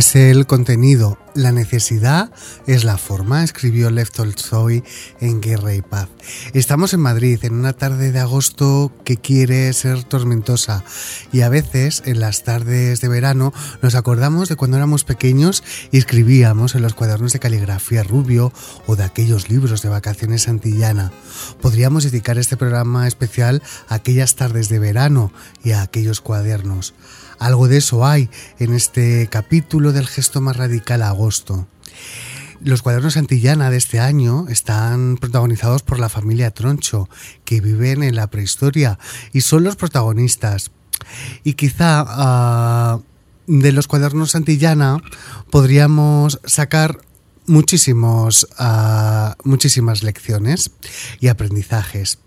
es el contenido, la necesidad es la forma, escribió Lev Tolstoy en Guerra y Paz. Estamos en Madrid en una tarde de agosto que quiere ser tormentosa y a veces en las tardes de verano nos acordamos de cuando éramos pequeños y escribíamos en los cuadernos de caligrafía rubio o de aquellos libros de vacaciones antillana. Podríamos dedicar este programa especial a aquellas tardes de verano y a aquellos cuadernos. Algo de eso hay en este capítulo del gesto más radical agosto. Los cuadernos Antillana de este año están protagonizados por la familia Troncho, que viven en la prehistoria y son los protagonistas. Y quizá uh, de los cuadernos Antillana podríamos sacar muchísimos, uh, muchísimas lecciones y aprendizajes.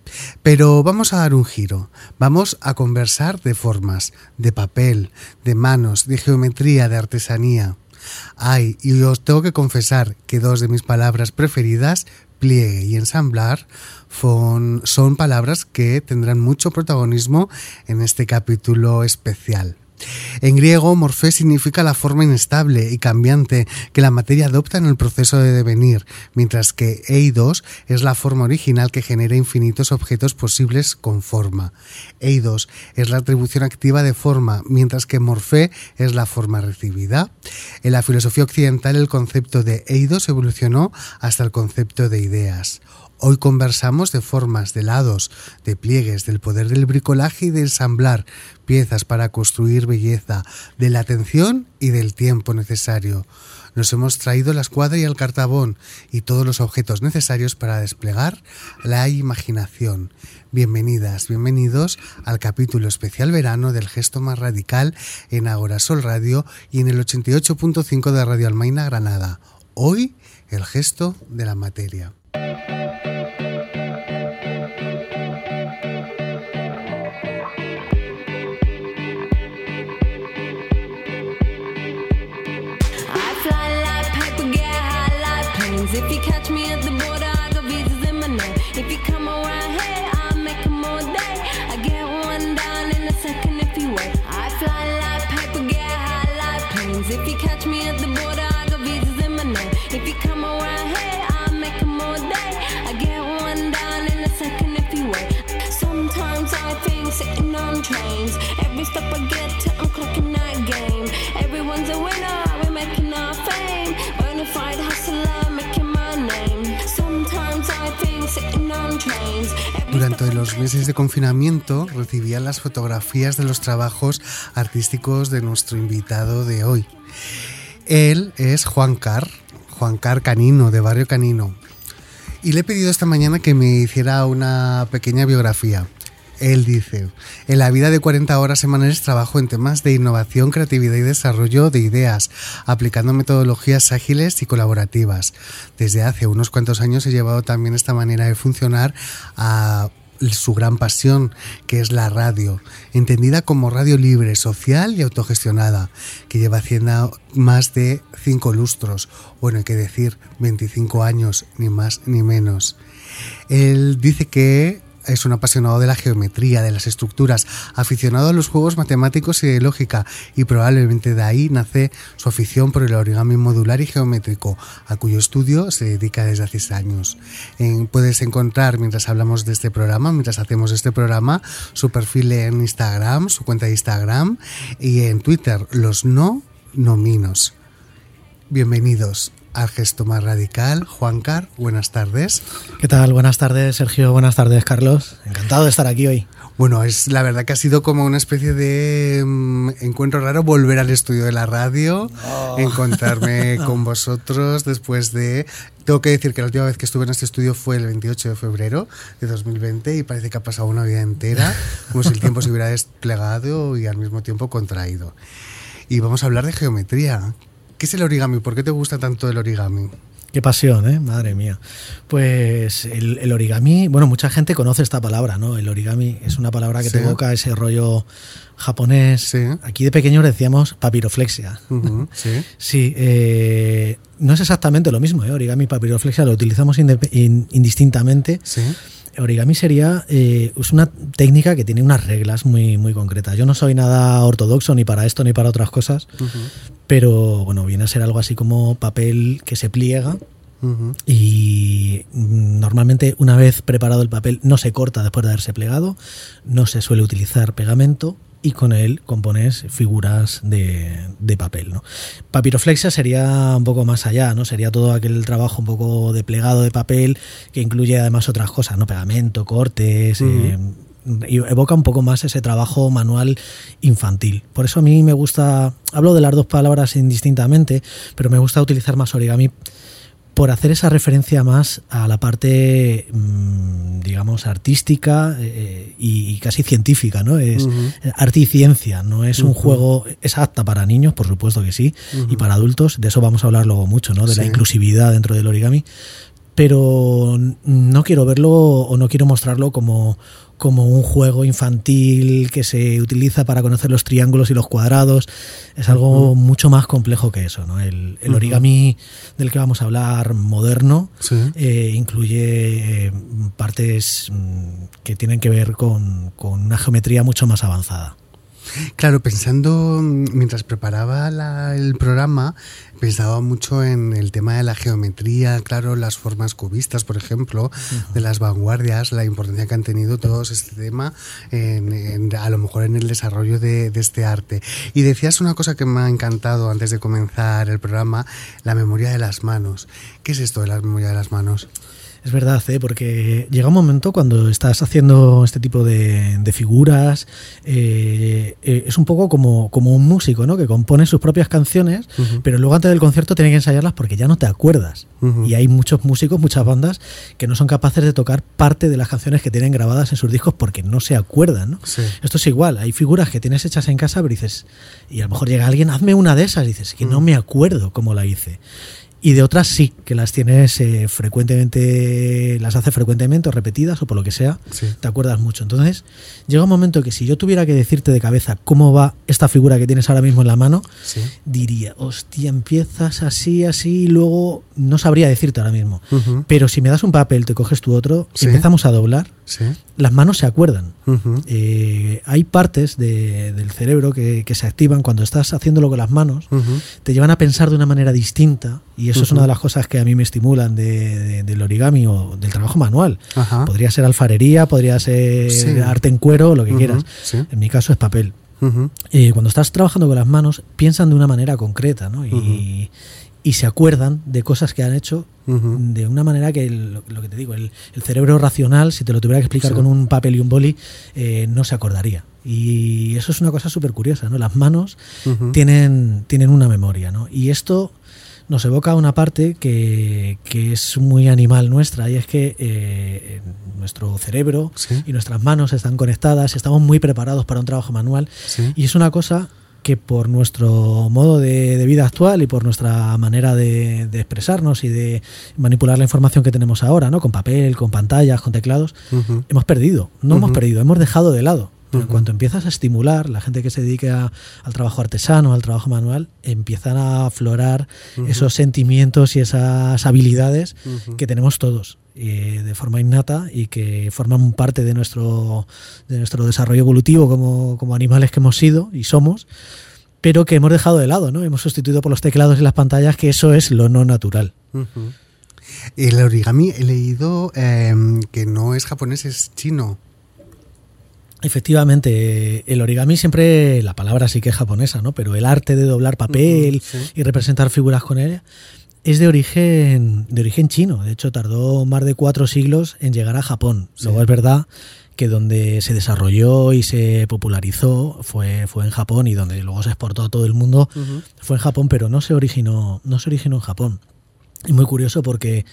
Pero vamos a dar un giro. Vamos a conversar de formas, de papel, de manos, de geometría, de artesanía. Ay, y os tengo que confesar que dos de mis palabras preferidas, pliegue y ensamblar, son, son palabras que tendrán mucho protagonismo en este capítulo especial. En griego, morfé significa la forma inestable y cambiante que la materia adopta en el proceso de devenir, mientras que eidos es la forma original que genera infinitos objetos posibles con forma. Eidos es la atribución activa de forma, mientras que morfé es la forma recibida. En la filosofía occidental el concepto de eidos evolucionó hasta el concepto de ideas. Hoy conversamos de formas, de lados, de pliegues, del poder del bricolaje y de ensamblar piezas para construir belleza, de la atención y del tiempo necesario. Nos hemos traído la escuadra y el cartabón y todos los objetos necesarios para desplegar la imaginación. Bienvenidas, bienvenidos al capítulo especial verano del gesto más radical en Agora Sol Radio y en el 88.5 de Radio Almaina Granada. Hoy, el gesto de la materia. Catch me at the Every Durante los meses de confinamiento recibía las fotografías de los trabajos artísticos de nuestro invitado de hoy. Él es Juan Car, Juan Car Canino, de Barrio Canino. Y le he pedido esta mañana que me hiciera una pequeña biografía. Él dice, en la vida de 40 horas semanales trabajo en temas de innovación, creatividad y desarrollo de ideas, aplicando metodologías ágiles y colaborativas. Desde hace unos cuantos años he llevado también esta manera de funcionar a su gran pasión, que es la radio, entendida como radio libre, social y autogestionada, que lleva haciendo más de cinco lustros, bueno, hay que decir 25 años, ni más ni menos. Él dice que es un apasionado de la geometría, de las estructuras, aficionado a los juegos matemáticos y de lógica, y probablemente de ahí nace su afición por el origami modular y geométrico, a cuyo estudio se dedica desde hace años. En, puedes encontrar, mientras hablamos de este programa, mientras hacemos este programa, su perfil en Instagram, su cuenta de Instagram, y en Twitter, los no nominos. Bienvenidos al gesto más radical. Juan Car, buenas tardes. ¿Qué tal? Buenas tardes, Sergio. Buenas tardes, Carlos. Encantado de estar aquí hoy. Bueno, es la verdad que ha sido como una especie de um, encuentro raro volver al estudio de la radio, oh. encontrarme con vosotros después de... Tengo que decir que la última vez que estuve en este estudio fue el 28 de febrero de 2020 y parece que ha pasado una vida entera, como si el tiempo se hubiera desplegado y al mismo tiempo contraído. Y vamos a hablar de geometría. ¿Qué es el origami? ¿Por qué te gusta tanto el origami? Qué pasión, ¿eh? Madre mía. Pues el, el, origami, bueno, mucha gente conoce esta palabra, ¿no? El origami es una palabra que Sí. te evoca ese rollo japonés. Sí. Aquí de pequeños decíamos papiroflexia. Sí. Sí, eh, no es exactamente lo mismo, ¿eh? Origami y papiroflexia lo utilizamos indistintamente. Sí. Origami sería eh, es una técnica que tiene unas reglas muy, muy concretas. Yo no soy nada ortodoxo ni para esto ni para otras cosas, pero bueno, viene a ser algo así como papel que se pliega y mm, normalmente una vez preparado el papel no se corta después de haberse plegado, no se suele utilizar pegamento y con él compones figuras de, de papel. ¿no? Papiroflexia sería un poco más allá, ¿no? sería todo aquel trabajo un poco de plegado de papel que incluye además otras cosas, ¿no? pegamento, cortes. eh, y evoca un poco más ese trabajo manual infantil. Por eso a mí me gusta, hablo de las dos palabras indistintamente, pero me gusta utilizar más origami por hacer esa referencia más a la parte, mm, digamos, artística eh, y, y casi científica, ¿no? Es Ujú. arte y ciencia, no es un juego, es apta para niños, por supuesto que sí, y para adultos, de eso vamos a hablar luego mucho, ¿no? De la inclusividad dentro del origami, pero no quiero verlo o no quiero mostrarlo como, como un juego infantil que se utiliza para conocer los triángulos y los cuadrados. Es algo mucho más complejo que eso. ¿no? El, el origami del que vamos a hablar moderno Sí. eh, incluye eh, partes mm, que tienen que ver con, con una geometría mucho más avanzada. Claro, pensando, mm, mientras preparaba la- el programa, pensaba mucho en el tema de la geometría, claro, las formas cubistas, por ejemplo, de las vanguardias, la importancia que han tenido todos este tema, en- en- a lo mejor en el desarrollo de, de este arte. Y decías una cosa que me ha encantado antes de comenzar el programa, la memoria de las manos. ¿Qué es esto de la memoria de las manos? Es verdad, ¿eh? porque llega un momento cuando estás haciendo este tipo de, de figuras, eh, eh, es un poco como, como un músico, ¿no? Que compone sus propias canciones, pero luego antes del concierto tiene que ensayarlas porque ya no te acuerdas. Y hay muchos músicos, muchas bandas, que no son capaces de tocar parte de las canciones que tienen grabadas en sus discos porque no se acuerdan, ¿no? Sí. Esto es igual, hay figuras que tienes hechas en casa, pero dices, y a lo mejor llega alguien, hazme una de esas, y dices, que no me acuerdo cómo la hice. Y de otras sí, que las tienes eh, frecuentemente, las hace frecuentemente o repetidas o por lo que sea, Sí. te acuerdas mucho. Entonces, llega un momento que si yo tuviera que decirte de cabeza cómo va esta figura que tienes ahora mismo en la mano, Sí. diría, hostia, empiezas así, así, y luego no sabría decirte ahora mismo. Pero si me das un papel, te coges tu otro, Sí. empezamos a doblar, Sí. las manos se acuerdan. Eh, hay partes de- del cerebro que, que se activan cuando estás haciéndolo con las manos, te llevan a pensar de una manera distinta y eso es una de las cosas que a mí me estimulan de- de- del origami o del trabajo manual. Ajá. Podría ser alfarería, podría ser Sí. arte en cuero, lo que quieras. sí. En mi caso es papel. Eh, cuando estás trabajando con las manos, piensan de una manera concreta ¿no? y, y se acuerdan de cosas que han hecho de una manera que lo, lo que te digo, el, el cerebro racional, si te lo tuviera que explicar Sí. con un papel y un boli, eh, no se acordaría. Y eso es una cosa súper curiosa, ¿no? Las manos tienen, tienen una memoria, ¿no? Y esto nos evoca una parte que, que es muy animal nuestra, y es que eh, nuestro cerebro Sí. y nuestras manos están conectadas, estamos muy preparados para un trabajo manual, Sí. y es una cosa que por nuestro modo de, de vida actual y por nuestra manera de, de expresarnos y de manipular la información que tenemos ahora, ¿no? Con papel, con pantallas, con teclados, hemos perdido, no hemos perdido, hemos dejado de lado. Pero en cuanto empiezas a estimular, la gente que se dedica al trabajo artesano, al trabajo manual, empiezan a aflorar esos sentimientos y esas habilidades que tenemos todos eh, de forma innata y que forman parte de nuestro, de nuestro desarrollo evolutivo como, como animales que hemos sido y somos, pero que hemos dejado de lado, ¿no? Hemos sustituido por los teclados y las pantallas, que eso es lo no natural. El origami he leído eh, que no es japonés, es chino. Efectivamente, el origami siempre, la palabra sí que es japonesa, ¿no? Pero el arte de doblar papel sí. y representar figuras con ella es de origen, de origen chino. De hecho, tardó más de cuatro siglos en llegar a Japón. Sí. Luego es verdad que donde se desarrolló y se popularizó fue, fue en Japón y donde luego se exportó a todo el mundo fue en Japón, pero no se originó, no se originó en Japón. Y muy curioso porque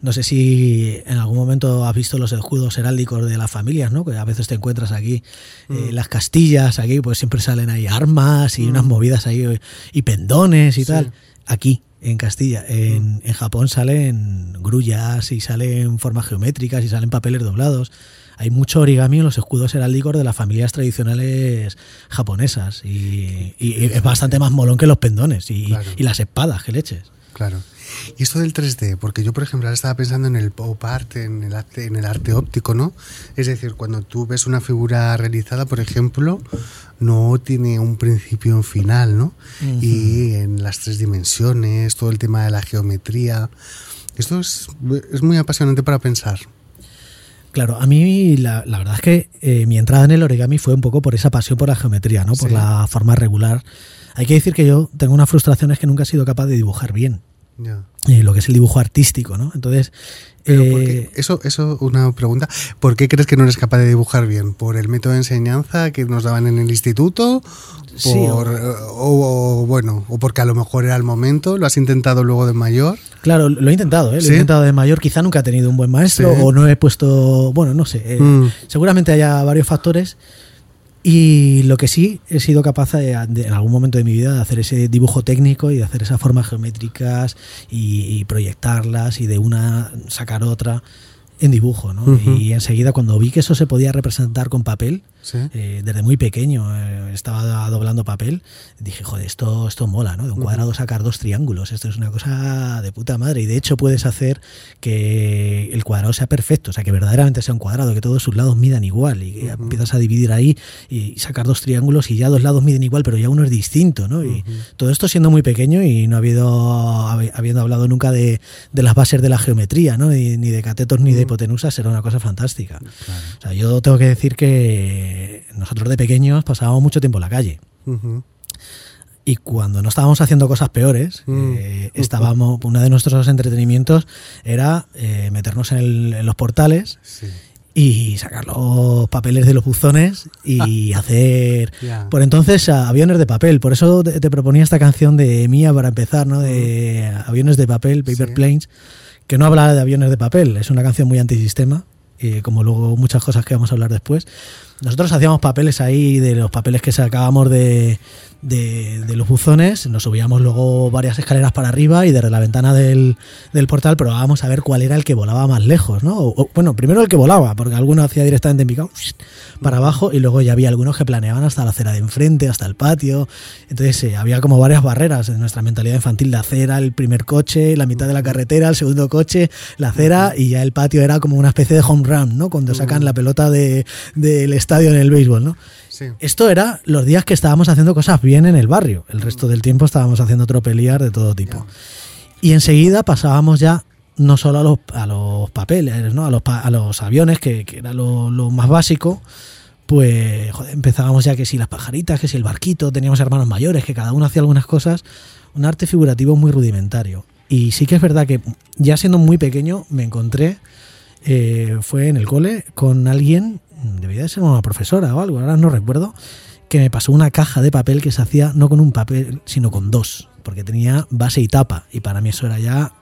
no sé si en algún momento has visto los escudos heráldicos de las familias, ¿no? Que a veces te encuentras aquí, eh, Mm. las castillas, aquí pues siempre salen ahí armas y unas movidas ahí y pendones y Sí. tal. Aquí, en Castilla, en, en Japón salen grullas y salen formas geométricas y salen papeles doblados. Hay mucho origami en los escudos heráldicos de las familias tradicionales japonesas y, y es bastante más molón que los pendones y, Claro. y las espadas, que leches. Claro. Y esto del 3D, porque yo, por ejemplo, ahora estaba pensando en el pop art, en el arte, en el arte óptico, ¿no? Es decir, cuando tú ves una figura realizada, por ejemplo, no tiene un principio y un final, ¿no? Y en las tres dimensiones, todo el tema de la geometría. Esto es, es muy apasionante para pensar. Claro, a mí la, la verdad es que eh, mi entrada en el origami fue un poco por esa pasión por la geometría, ¿no? Por Sí. la forma regular. Hay que decir que yo tengo una frustración es que nunca he sido capaz de dibujar bien. Ya. eh, lo que es el dibujo artístico, ¿no? Entonces, Pero eh, ¿por qué? Eso, eso, una pregunta. ¿Por qué crees que no eres capaz de dibujar bien? ¿Por el método de enseñanza que nos daban en el instituto? Sí, Por, o, o, bueno, o porque a lo mejor era el momento, lo has intentado luego de mayor. Claro, lo he intentado, ¿eh? lo ¿Sí? he intentado de mayor. Quizá nunca he tenido un buen maestro Sí. o no he puesto, bueno, no sé. eh, Mm. Seguramente haya varios factores. Y lo que sí he sido capaz de, de- en algún momento de mi vida de hacer ese dibujo técnico y de hacer esas formas geométricas y, y proyectarlas y de una sacar otra en dibujo, ¿no? Y enseguida cuando vi que eso se podía representar con papel, Sí. eh, desde muy pequeño eh, estaba doblando papel, dije, joder, esto, esto mola, ¿no? De un cuadrado sacar dos triángulos, esto es una cosa de puta madre. Y de hecho puedes hacer que el cuadrado sea perfecto, o sea, que verdaderamente sea un cuadrado, que todos sus lados midan igual. Y empiezas a dividir ahí y sacar dos triángulos y ya dos lados miden igual, pero ya uno es distinto, ¿no? Y todo esto siendo muy pequeño y no habido, habi- habiendo hablado nunca de, de las bases de la geometría, ¿no? Ni, ni de catetos ni de hipotenusas, era una cosa fantástica. O sea, yo tengo que decir que nosotros de pequeños pasábamos mucho tiempo en la calle. Ujú. Y cuando no estábamos haciendo cosas peores, Mm. eh, estábamos, uno de nuestros entretenimientos era eh, meternos en, el- en los portales Sí. y sacar los papeles de los buzones y hacer Ya. por entonces aviones de papel. Por eso te, te proponía esta canción de Mía para empezar, ¿no? De aviones de papel, Paper Sí. Planes, que no habla de aviones de papel, es una canción muy antisistema, eh, como luego muchas cosas que vamos a hablar después. Nosotros hacíamos papeles ahí, de los papeles que sacábamos de, de, de los buzones, nos subíamos luego varias escaleras para arriba y desde la ventana del, del portal probábamos a ver cuál era el que volaba más lejos, ¿no? Bueno, primero el que volaba, porque alguno hacía directamente en picado para abajo y luego ya había algunos que planeaban hasta la acera de enfrente, hasta el patio. Entonces eh, había como varias barreras en nuestra mentalidad infantil, la acera, el primer coche, la mitad de la carretera, el segundo coche, la acera y ya el patio era como una especie de home run, ¿no? Cuando sacan la pelota de- del estadio en el béisbol, ¿no? Sí. Esto era los días que estábamos haciendo cosas bien en el barrio. El resto del tiempo estábamos haciendo tropelías de todo tipo. Y enseguida pasábamos ya no solo a los, a los papeles, ¿no? a, los, a los aviones, que, que era lo, lo más básico, pues joder, empezábamos ya que si las pajaritas, que si el barquito, teníamos hermanos mayores, que cada uno hacía algunas cosas, un arte figurativo muy rudimentario. Y sí que es verdad que ya siendo muy pequeño me encontré, eh, fue en el cole, con alguien, debía de ser una profesora o algo, ahora no recuerdo, que me pasó una caja de papel que se hacía no con un papel, sino con dos, porque tenía base y tapa, y para mí eso era ya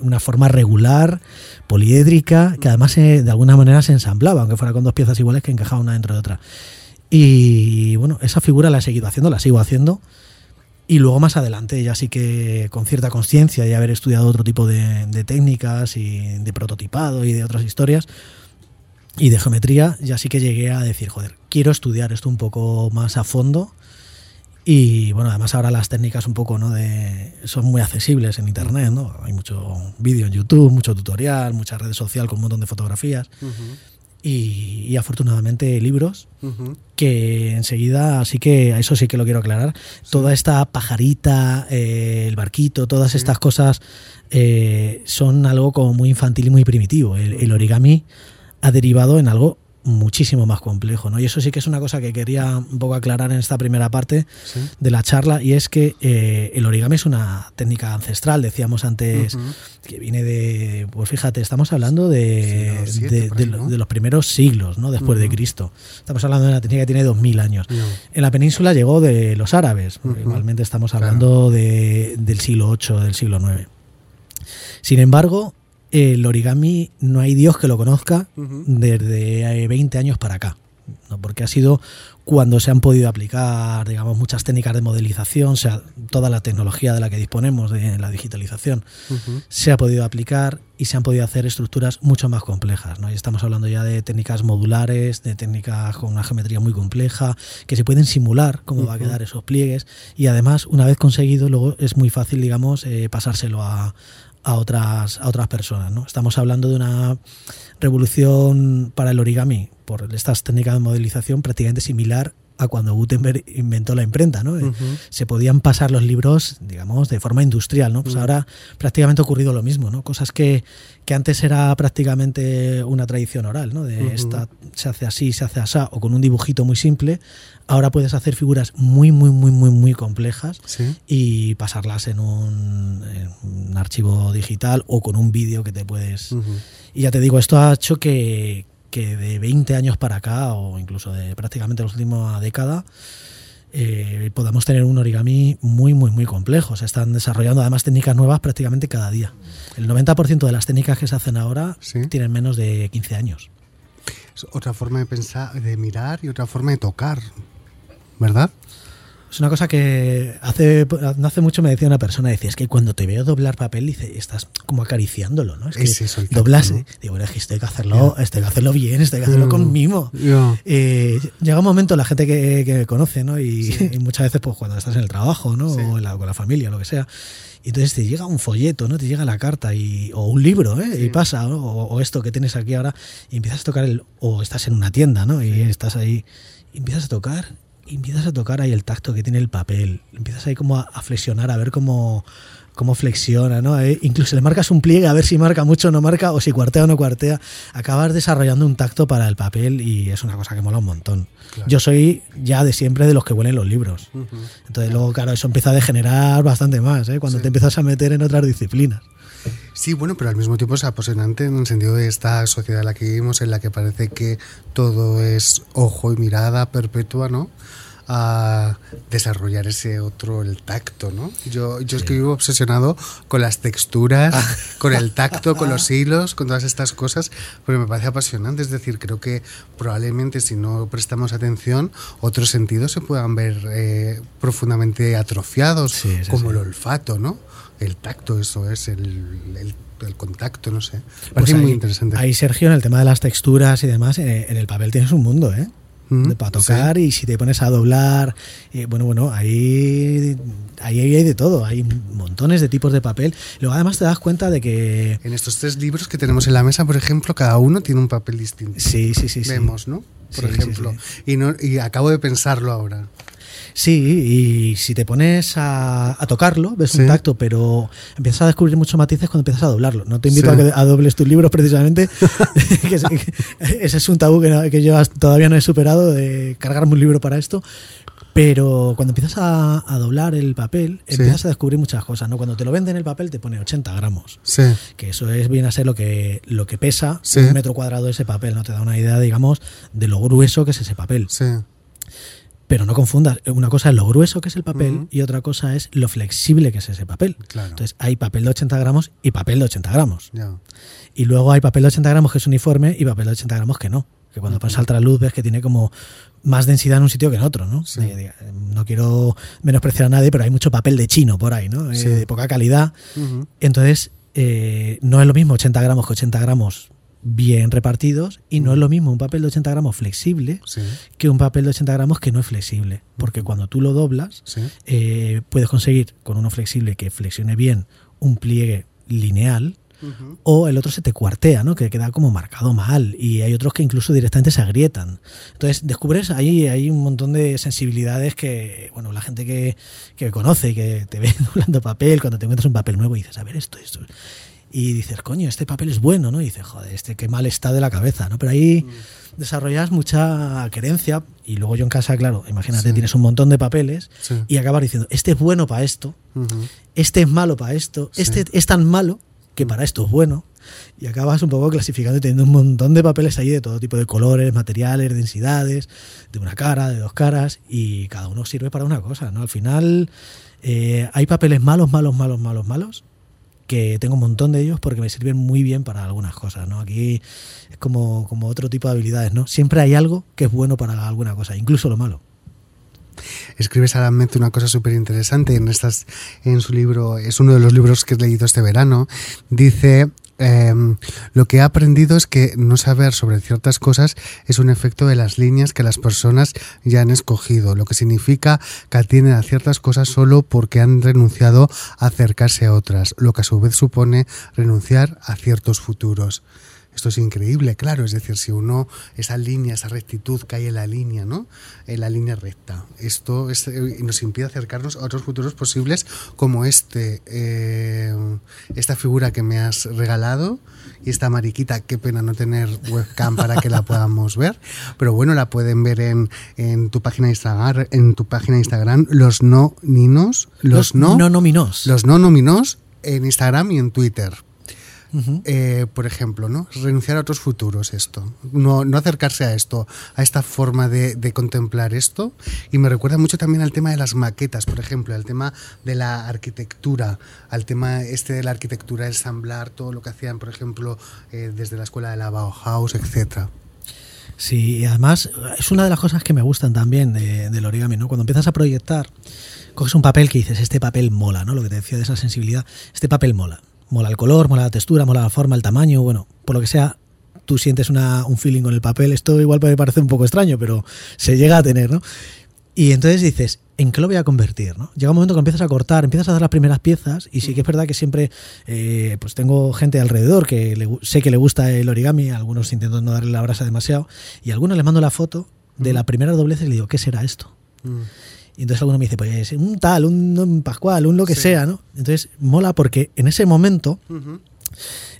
una forma regular, poliédrica, que además eh, de alguna manera se ensamblaba, aunque fuera con dos piezas iguales que encajaban una dentro de otra. Y bueno, esa figura la he seguido haciendo, la sigo haciendo. Y luego más adelante, ya sí que con cierta conciencia y haber estudiado otro tipo de, de técnicas y de prototipado y de otras historias y de geometría, ya sí que llegué a decir, joder, quiero estudiar esto un poco más a fondo. Y bueno, además ahora las técnicas un poco, ¿no? De, son muy accesibles en internet, ¿no? Hay mucho vídeo en YouTube, mucho tutorial, mucha red social con un montón de fotografías y, y afortunadamente libros que enseguida, así que a eso sí que lo quiero aclarar, toda esta pajarita, eh, el barquito, todas estas cosas eh, son algo como muy infantil y muy primitivo. El, el origami ha derivado en algo muchísimo más complejo, ¿no? Y eso sí que es una cosa que quería un poco aclarar en esta primera parte Sí. de la charla y es que eh, el origami es una técnica ancestral, decíamos antes, que viene de, pues fíjate, estamos hablando de, siete, de- los primeros siglos, ¿no? Después de. Cristo. Estamos hablando de una técnica que tiene 2000 años. En la península llegó de los árabes, igualmente estamos Claro. hablando de- del siglo VIII, del siglo IX. Sin embargo, el origami no hay Dios que lo conozca desde eh, 20 años para acá, ¿no? porque ha sido cuando se han podido aplicar, digamos, muchas técnicas de modelización, o sea, toda la tecnología de la que disponemos de la digitalización, se ha podido aplicar y se han podido hacer estructuras mucho más complejas. ¿no? Y estamos hablando ya de técnicas modulares, de técnicas con una geometría muy compleja, que se pueden simular cómo va a quedar esos pliegues y además, una vez conseguido, luego es muy fácil, digamos, eh, pasárselo a, a otras, a otras personas. ¿no? Estamos hablando de una revolución para el origami por estas técnicas de modelización prácticamente similar a cuando Gutenberg inventó la imprenta, ¿no? Se podían pasar los libros, digamos, de forma industrial, ¿no? Pues ahora prácticamente ha ocurrido lo mismo, ¿no? Cosas que, que antes era prácticamente una tradición oral, ¿no? De esta se hace así, se hace así, o con un dibujito muy simple. Ahora puedes hacer figuras muy, muy, muy, muy, muy complejas Sí. y pasarlas en un, en un archivo digital o con un vídeo que te puedes... Y ya te digo, esto ha hecho que, que de 20 años para acá, o incluso de prácticamente la última década, eh, podamos tener un origami muy, muy, muy complejo. Se están desarrollando además técnicas nuevas prácticamente cada día. El 90% de las técnicas que se hacen ahora Sí. tienen menos de 15 años. Es otra forma de pensar, de mirar y otra forma de tocar, ¿verdad? Es una cosa que hace no hace mucho me decía una persona, decía, es que cuando te veo doblar papel, dice, estás como acariciándolo, ¿no? Es que el tacto, doblas, ¿no? eh, digo, bueno, es que esto hay que hacerlo, esto hay que hacerlo bien, esto hay que hacerlo Mm. con mimo. Ya. Eh, llega un momento, la gente que, que me conoce, ¿no? Y, y muchas veces, pues cuando estás en el trabajo, ¿no? Sí. O la- con la familia, lo que sea. Y entonces te llega un folleto, ¿no? Te llega la carta y, o un libro, ¿eh? Y pasa, ¿no? o, o esto que tienes aquí ahora, y empiezas a tocar el. O estás en una tienda, ¿no? Y estás ahí, y empiezas a tocar, y empiezas a tocar ahí el tacto que tiene el papel. Empiezas ahí como a, a flexionar, a ver cómo cómo flexiona, ¿no? Eh, incluso le marcas un pliegue a ver si marca mucho o no marca, o si cuartea o no cuartea. Acabas desarrollando un tacto para el papel y es una cosa que mola un montón. Claro. Yo soy ya de siempre de los que huelen los libros. Ujú. Entonces luego, claro, eso empieza a degenerar bastante más, ¿eh? Cuando Sí. te empiezas a meter en otras disciplinas. Sí, bueno, pero al mismo tiempo es apasionante en el sentido de esta sociedad en la que vivimos, en la que parece que todo es ojo y mirada perpetua, ¿no? A desarrollar ese otro, el tacto, ¿no? Yo, yo es que vivo obsesionado con las texturas, con el tacto, con los hilos, con todas estas cosas, porque me parece apasionante. Es decir, creo que probablemente si no prestamos atención, otros sentidos se puedan ver eh, profundamente atrofiados, Sí, sí, como sí. el olfato, ¿no? El tacto, eso es, el, el- el contacto, no sé. Pues parece muy interesante. Ahí, Sergio, en el tema de las texturas y demás, eh, en el papel tienes un mundo, ¿eh? Mm, para tocar y si te pones a doblar, eh, bueno, bueno, ahí, ahí hay de todo, hay montones de tipos de papel. Luego además te das cuenta de que... En estos tres libros que tenemos en la mesa, por ejemplo, cada uno tiene un papel distinto. Sí, sí, sí. sí. Vemos, ¿no? Por sí, ejemplo. Y, no, y acabo de pensarlo ahora. Sí, y si te pones a, a tocarlo, ves Sí. un tacto, pero empiezas a descubrir muchos matices cuando empiezas a doblarlo. No te invito Sí. a que a dobles tus libros precisamente, que es- que ese es un tabú que, no- que yo todavía no he superado, de cargarme un libro para esto. Pero cuando empiezas a, a doblar el papel, Sí. empiezas a descubrir muchas cosas. ¿no? Cuando te lo venden el papel te pone 80 gramos, Sí. que eso es viene a ser lo que, lo que pesa Sí. un metro cuadrado de ese papel. No te da una idea, digamos, de lo grueso que es ese papel. Sí. Pero no confundas, una cosa es lo grueso que es el papel y otra cosa es lo flexible que es ese papel. Claro. Entonces hay papel de 80 gramos y papel de 80 gramos. Y luego hay papel de 80 gramos que es uniforme y papel de 80 gramos que no. Que cuando pones al trasluz ves que tiene como más densidad en un sitio que en otro, ¿no? Sí. No quiero menospreciar a nadie, pero hay mucho papel de chino por ahí, ¿no? Eh, Sí. de poca calidad. Entonces, eh, no es lo mismo 80 gramos que 80 gramos bien repartidos y no es lo mismo un papel de 80 gramos flexible Sí. que un papel de 80 gramos que no es flexible. Porque cuando tú lo doblas, Sí. eh, puedes conseguir con uno flexible que flexione bien un pliegue lineal o el otro se te cuartea, ¿no? que queda como marcado mal y hay otros que incluso directamente se agrietan. Entonces descubres ahí hay un montón de sensibilidades que, bueno, la gente que, que conoce y que te ve doblando papel, cuando te encuentras un papel nuevo y dices, a ver esto, esto. Y dices, coño, este papel es bueno, ¿no? Y dices, joder, este qué mal está de la cabeza, ¿no? Pero ahí desarrollas mucha querencia y luego yo en casa, claro, imagínate, Sí. tienes un montón de papeles Sí. y acabas diciendo, este es bueno para esto, este es malo para esto, Sí. este es tan malo que para esto es bueno. Y acabas un poco clasificando y teniendo un montón de papeles ahí de todo tipo de colores, materiales, densidades, de una cara, de dos caras, y cada uno sirve para una cosa, ¿no? Al final eh, hay papeles malos, malos, malos, malos, malos, que tengo un montón de ellos porque me sirven muy bien para algunas cosas, ¿no? Aquí es como, como otro tipo de habilidades, ¿no? Siempre hay algo que es bueno para alguna cosa, incluso lo malo. escribes a una cosa súper interesante en en su libro es uno de los libros que he leído este verano dice eh, lo que he aprendido es que no saber sobre ciertas cosas es un efecto de las líneas que las personas ya han escogido, lo que significa que atienden a ciertas cosas solo porque han renunciado a acercarse a otras, lo que a su vez supone renunciar a ciertos futuros. Esto es increíble, claro, es decir, si uno, esa línea, esa rectitud que hay en la línea, ¿no? En la línea recta, esto es, eh, nos impide acercarnos a otros futuros posibles como este, eh, esta figura que me has regalado y esta mariquita, qué pena no tener webcam para que la podamos ver, pero bueno, la pueden ver en, en tu página de Instagram, en tu página de Instagram, los no ninos, los, no, no nominos. los no nominos en Instagram y en Twitter. Eh, por ejemplo, ¿no? Renunciar a otros futuros, esto. No, no acercarse a esto, a esta forma de, de contemplar esto. Y me recuerda mucho también al tema de las maquetas, por ejemplo, al tema de la arquitectura, al tema este de la arquitectura, ensamblar todo lo que hacían, por ejemplo, eh, desde la escuela de la Bauhaus, etcétera. Sí, y además es una de las cosas que me gustan también de- del origami, ¿no? Cuando empiezas a proyectar, coges un papel que dices, este papel mola, ¿no? Lo que te decía de esa sensibilidad, este papel mola. Mola el color, mola la textura, mola la forma, el tamaño, bueno, por lo que sea, tú sientes una, un feeling con el papel. Esto igual puede parecer un poco extraño, pero se llega a tener, ¿no? Y entonces dices, ¿en qué lo voy a convertir? ¿no? Llega un momento que empiezas a cortar, empiezas a dar las primeras piezas y sí que es verdad que siempre eh, pues tengo gente alrededor que le sé que le gusta el origami, algunos intento no darle la brasa demasiado y a algunos les mando la foto de la primera doblez y le digo, ¿qué será esto? Mm. Y entonces alguno me dice, pues un tal, un, un pascual, un lo que Sí. sea, ¿no? Entonces mola porque en ese momento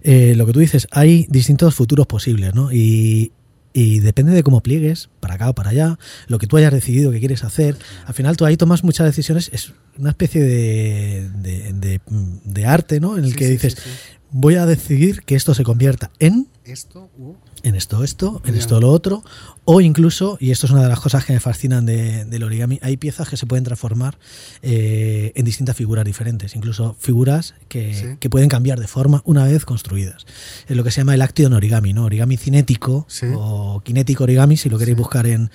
eh, lo que tú dices, hay distintos futuros posibles, ¿no? Y, y depende de cómo pliegues, para acá o para allá, lo que tú hayas decidido que quieres hacer, al final tú ahí tomas muchas decisiones, es una especie de, de, de- de arte, ¿no? En el Sí, que dices, sí, sí. voy a decidir que esto se convierta en Esto, uh, en esto esto, en esto lo otro, o incluso, y esto es una de las cosas que me fascinan de- del origami, hay piezas que se pueden transformar eh, en distintas figuras diferentes, incluso figuras que, Sí. que pueden cambiar de forma una vez construidas. Es lo que se llama el action origami, ¿no? Origami cinético Sí. o kinético origami, si lo queréis Sí. buscar en,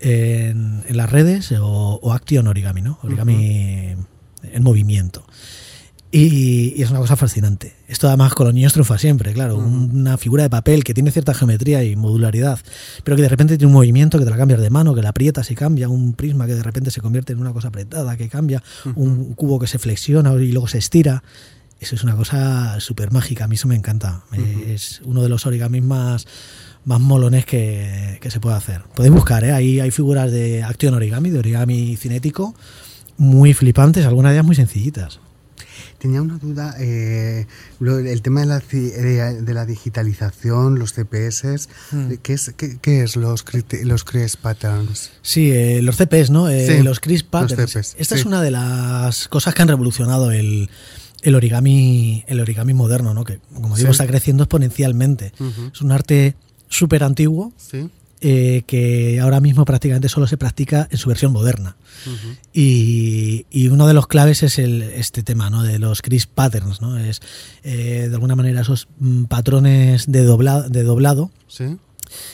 en, en las redes, o, o action origami, ¿no? Origami en movimiento. Y, y es una cosa fascinante. Esto además con los niños triunfa siempre, claro. Una figura de papel que tiene cierta geometría y modularidad, pero que de repente tiene un movimiento que te la cambias de mano, que la aprietas y cambia, un prisma que de repente se convierte en una cosa apretada, que cambia, un cubo que se flexiona y luego se estira. Eso es una cosa súper mágica, a mí eso me encanta. Es uno de los origamis más, más molones que, que se puede hacer. Podéis buscar, ¿eh? ahí hay figuras de acción origami, de origami cinético, muy flipantes, algunas de ellas muy sencillitas. Tenía una duda, eh, lo- el tema de la, de, de la digitalización, los CPS, Mm. ¿qué, es, qué, qué es los, los Patterns? Sí, eh, los CPs, ¿no? Eh, Sí, los crisp los patterns. CPs, Esta sí. es una de las cosas que han revolucionado el, el origami, el origami moderno, ¿no? Que, como digo, Sí. está creciendo exponencialmente. Es un arte súper antiguo Sí. Eh, que ahora mismo prácticamente solo se practica en su versión moderna. Y, y uno de los claves es el, este tema ¿no? de los crisp patterns, ¿no? Es eh, de alguna manera esos mm, patrones de, dobla- de doblado Sí.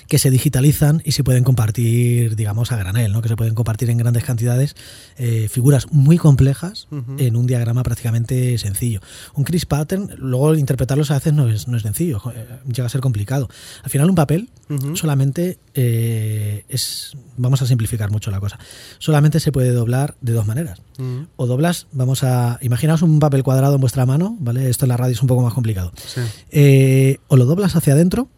Que se digitalizan y se pueden compartir, digamos, a granel, ¿no? que se pueden compartir en grandes cantidades, eh, figuras muy complejas en un diagrama prácticamente sencillo. Un crisp pattern, luego interpretarlos a veces no es, no es sencillo, eh, llega a ser complicado. Al final un papel solamente eh, es, vamos a simplificar mucho la cosa, solamente se puede doblar de dos maneras. O doblas, vamos a, imaginaos un papel cuadrado en vuestra mano, ¿vale? Esto en la radio es un poco más complicado. Sí. Eh, o lo doblas hacia adentro.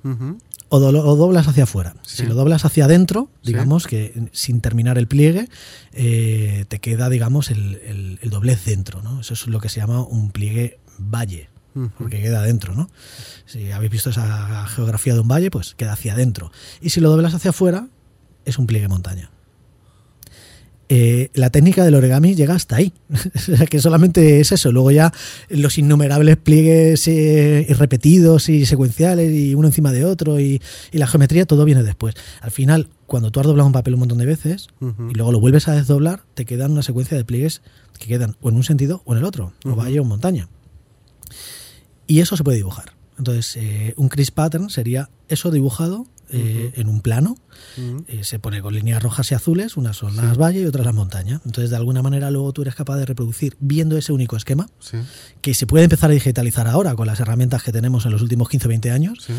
O, do- o doblas hacia afuera. Sí. Si lo doblas hacia adentro, Sí. digamos que sin terminar el pliegue, eh, te queda, digamos, el, el- el doblez dentro, ¿no? Eso es lo que se llama un pliegue valle, porque queda dentro, ¿no? Si habéis visto esa geografía de un valle, pues queda hacia adentro. Y si lo doblas hacia afuera, es un pliegue montaña. Eh, la técnica del origami llega hasta ahí. O sea, que solamente es eso. Luego ya los innumerables pliegues eh, repetidos y secuenciales y uno encima de otro y, y la geometría, todo viene después. Al final, cuando tú has doblado un papel un montón de veces y luego lo vuelves a desdoblar, te quedan una secuencia de pliegues que quedan o en un sentido o en el otro, o Ujú. valle o montaña. Y eso se puede dibujar. Entonces, eh, un crease pattern sería eso dibujado eh, en un plano. Eh, se pone con líneas rojas y azules, unas son las valles y otras las montañas. Entonces, de alguna manera, luego tú eres capaz de reproducir, viendo ese único esquema, Sí, que se puede empezar a digitalizar ahora con las herramientas que tenemos en los últimos 15-20 años, sí.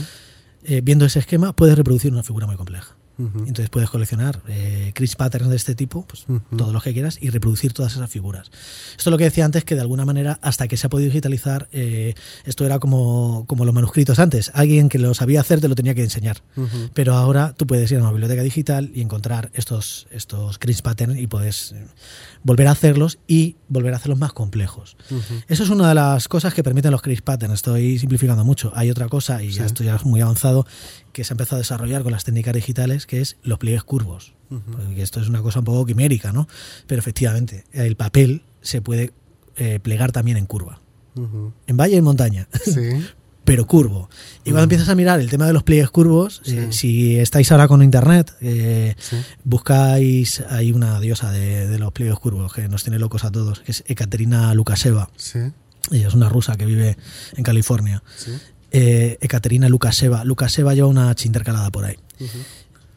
eh, viendo ese esquema, puedes reproducir una figura muy compleja. Ujú. Entonces puedes coleccionar eh, crease patterns de este tipo, pues, Ujú. todos los que quieras, y reproducir todas esas figuras. Esto es lo que decía antes, que de alguna manera, hasta que se ha podido digitalizar, eh, esto era como, como los manuscritos antes. Alguien que lo sabía hacer te lo tenía que enseñar. Ujú. Pero ahora tú puedes ir a una biblioteca digital y encontrar estos, estos crease patterns y puedes eh, volver a hacerlos y volver a hacerlos más complejos. Eso es una de las cosas que permiten los crease patterns. Estoy simplificando mucho. Hay otra cosa, y ya Sí. esto ya es muy avanzado, que se ha empezado a desarrollar con las técnicas digitales, que es los pliegues curvos. Porque esto es una cosa un poco quimérica, ¿no? Pero efectivamente, el papel se puede eh, plegar también en curva. En valle y en montaña, Sí. pero curvo. Y cuando empiezas a mirar el tema de los pliegues curvos, eh, si estáis ahora con internet, eh, Sí. buscáis, hay una diosa de, de los pliegues curvos que nos tiene locos a todos, que es Ekaterina Lukasheva. Sí. Ella es una rusa que vive en California. Eh, Ekaterina Lukasheva. Lukasheva lleva una H intercalada por ahí.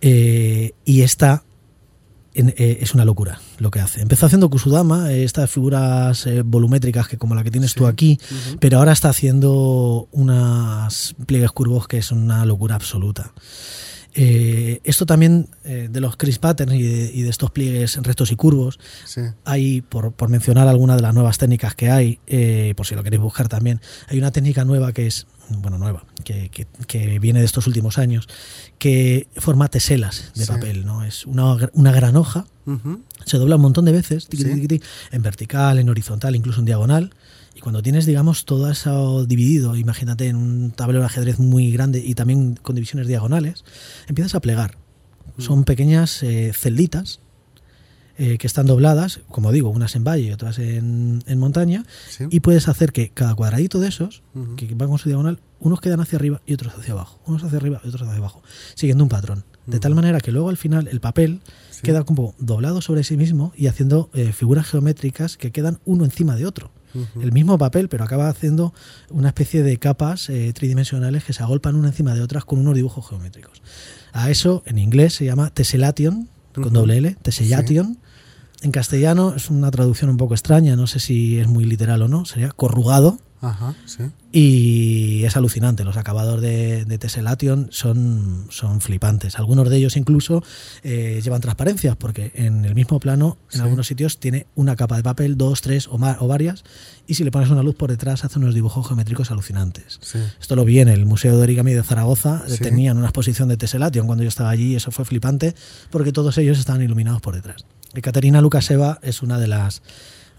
Eh, y esta en- eh, es una locura lo que hace. Empezó haciendo Kusudama, eh, estas figuras volumétricas que como la que tienes tú aquí, pero ahora está haciendo unas pliegues curvos que es una locura absoluta. Eh, esto también eh, de los crease patterns y de, y de estos pliegues rectos y curvos, Sí. hay, por, por mencionar alguna de las nuevas técnicas que hay, eh, por si lo queréis buscar también, hay una técnica nueva que es, bueno, nueva, que, que- que viene de estos últimos años, que forma teselas de Sí. papel, ¿no? Es una, una gran hoja, se dobla un montón de veces, tiqui, Sí. tiqui, tiqui, en vertical, en horizontal, incluso en diagonal. Y cuando tienes, digamos, todo eso dividido, imagínate en un tablero de ajedrez muy grande y también con divisiones diagonales, empiezas a plegar. Mm. Son pequeñas eh, celditas eh, que están dobladas, como digo, unas en valle y otras en, en montaña, Sí. y puedes hacer que cada cuadradito de esos, que van con su diagonal, unos quedan hacia arriba y otros hacia abajo, unos hacia arriba y otros hacia abajo, siguiendo un patrón. De tal manera que luego al final el papel Sí. queda como doblado sobre sí mismo y haciendo eh, figuras geométricas que quedan uno encima de otro. El mismo papel, pero acaba haciendo una especie de capas eh, tridimensionales que se agolpan una encima de otras con unos dibujos geométricos. A eso en inglés se llama tessellation, con doble L, tessellation. En castellano es una traducción un poco extraña, no sé si es muy literal o no, sería corrugado. Ajá, sí. Y es alucinante, los acabados de, de Tessellation son, son flipantes. Algunos de ellos incluso eh, llevan transparencias, porque en el mismo plano, en Sí. algunos sitios, tiene una capa de papel, dos, tres o, más, o varias, y si le pones una luz por detrás hace unos dibujos geométricos alucinantes. Sí. Esto lo vi en el Museo de Origami de Zaragoza, eh, tenían una exposición de Tessellation cuando yo estaba allí, y eso fue flipante, porque todos ellos estaban iluminados por detrás. Ekaterina Lukasheva es una de las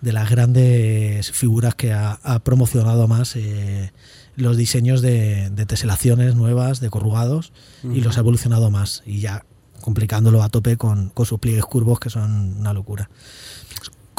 de las grandes figuras que ha, ha promocionado más eh, los diseños de, de teselaciones nuevas, de corrugados, y los ha evolucionado más, y ya complicándolo a tope con, con sus pliegues curvos que son una locura.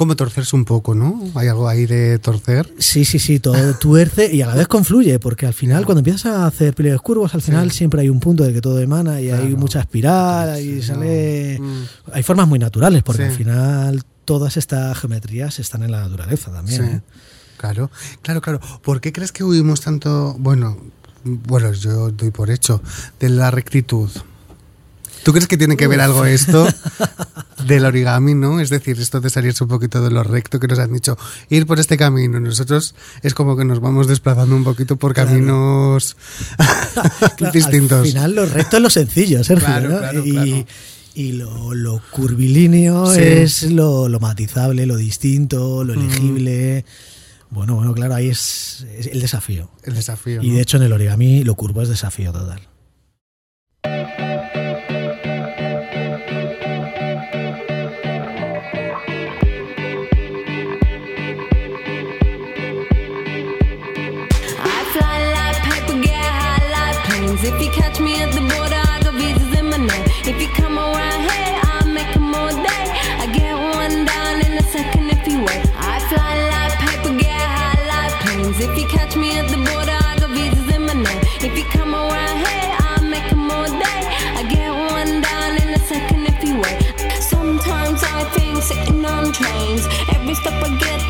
Como torcerse un poco, ¿no? Hay algo ahí de torcer. Sí, sí, sí, todo tuerce y a la vez confluye, porque al final, cuando empiezas a hacer pliegues curvos, al final siempre hay un punto del que todo emana y hay mucha espiral, ahí Sí, sale. no. Mm. Hay formas muy naturales, porque Sí. al final todas estas geometrías están en la naturaleza también. Sí. ¿eh? Claro, claro, claro. ¿Por qué crees que huimos tanto, bueno, bueno, yo doy por hecho, de la rectitud? ¿Tú crees que tiene que ver algo esto del origami, no? Es decir, esto de salirse un poquito de lo recto que nos han dicho, ir por este camino. Nosotros es como que nos vamos desplazando un poquito por caminos Claro, distintos. Al final lo recto es lo sencillo, Sergio. Claro, ¿no? claro, y lo, lo curvilíneo Sí. es lo, lo matizable, lo distinto, lo elegible. Bueno, bueno, claro, ahí es, es el desafío. El desafío. Y ¿no? de hecho en el origami lo curvo es desafío total. You catch me at the border, I got visas in my name. If you come around here, I'll make 'em all day. I get one down in a second if you wait. I fly like paper, get high like planes. If you catch me at the border, I got visas in my name. If you come around here, I'll make 'em all day. I get one down in a second if you wait. Sometimes I think sitting on trains. Every step I get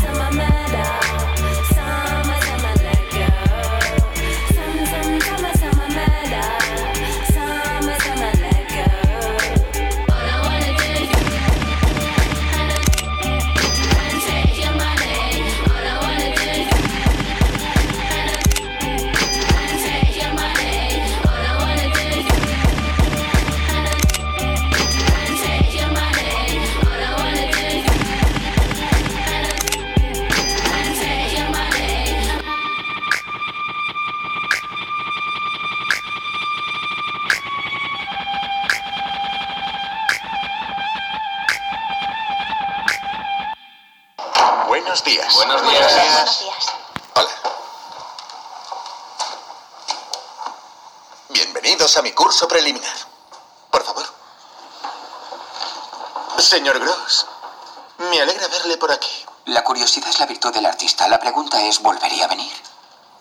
Del artista. La pregunta es, ¿volvería a venir?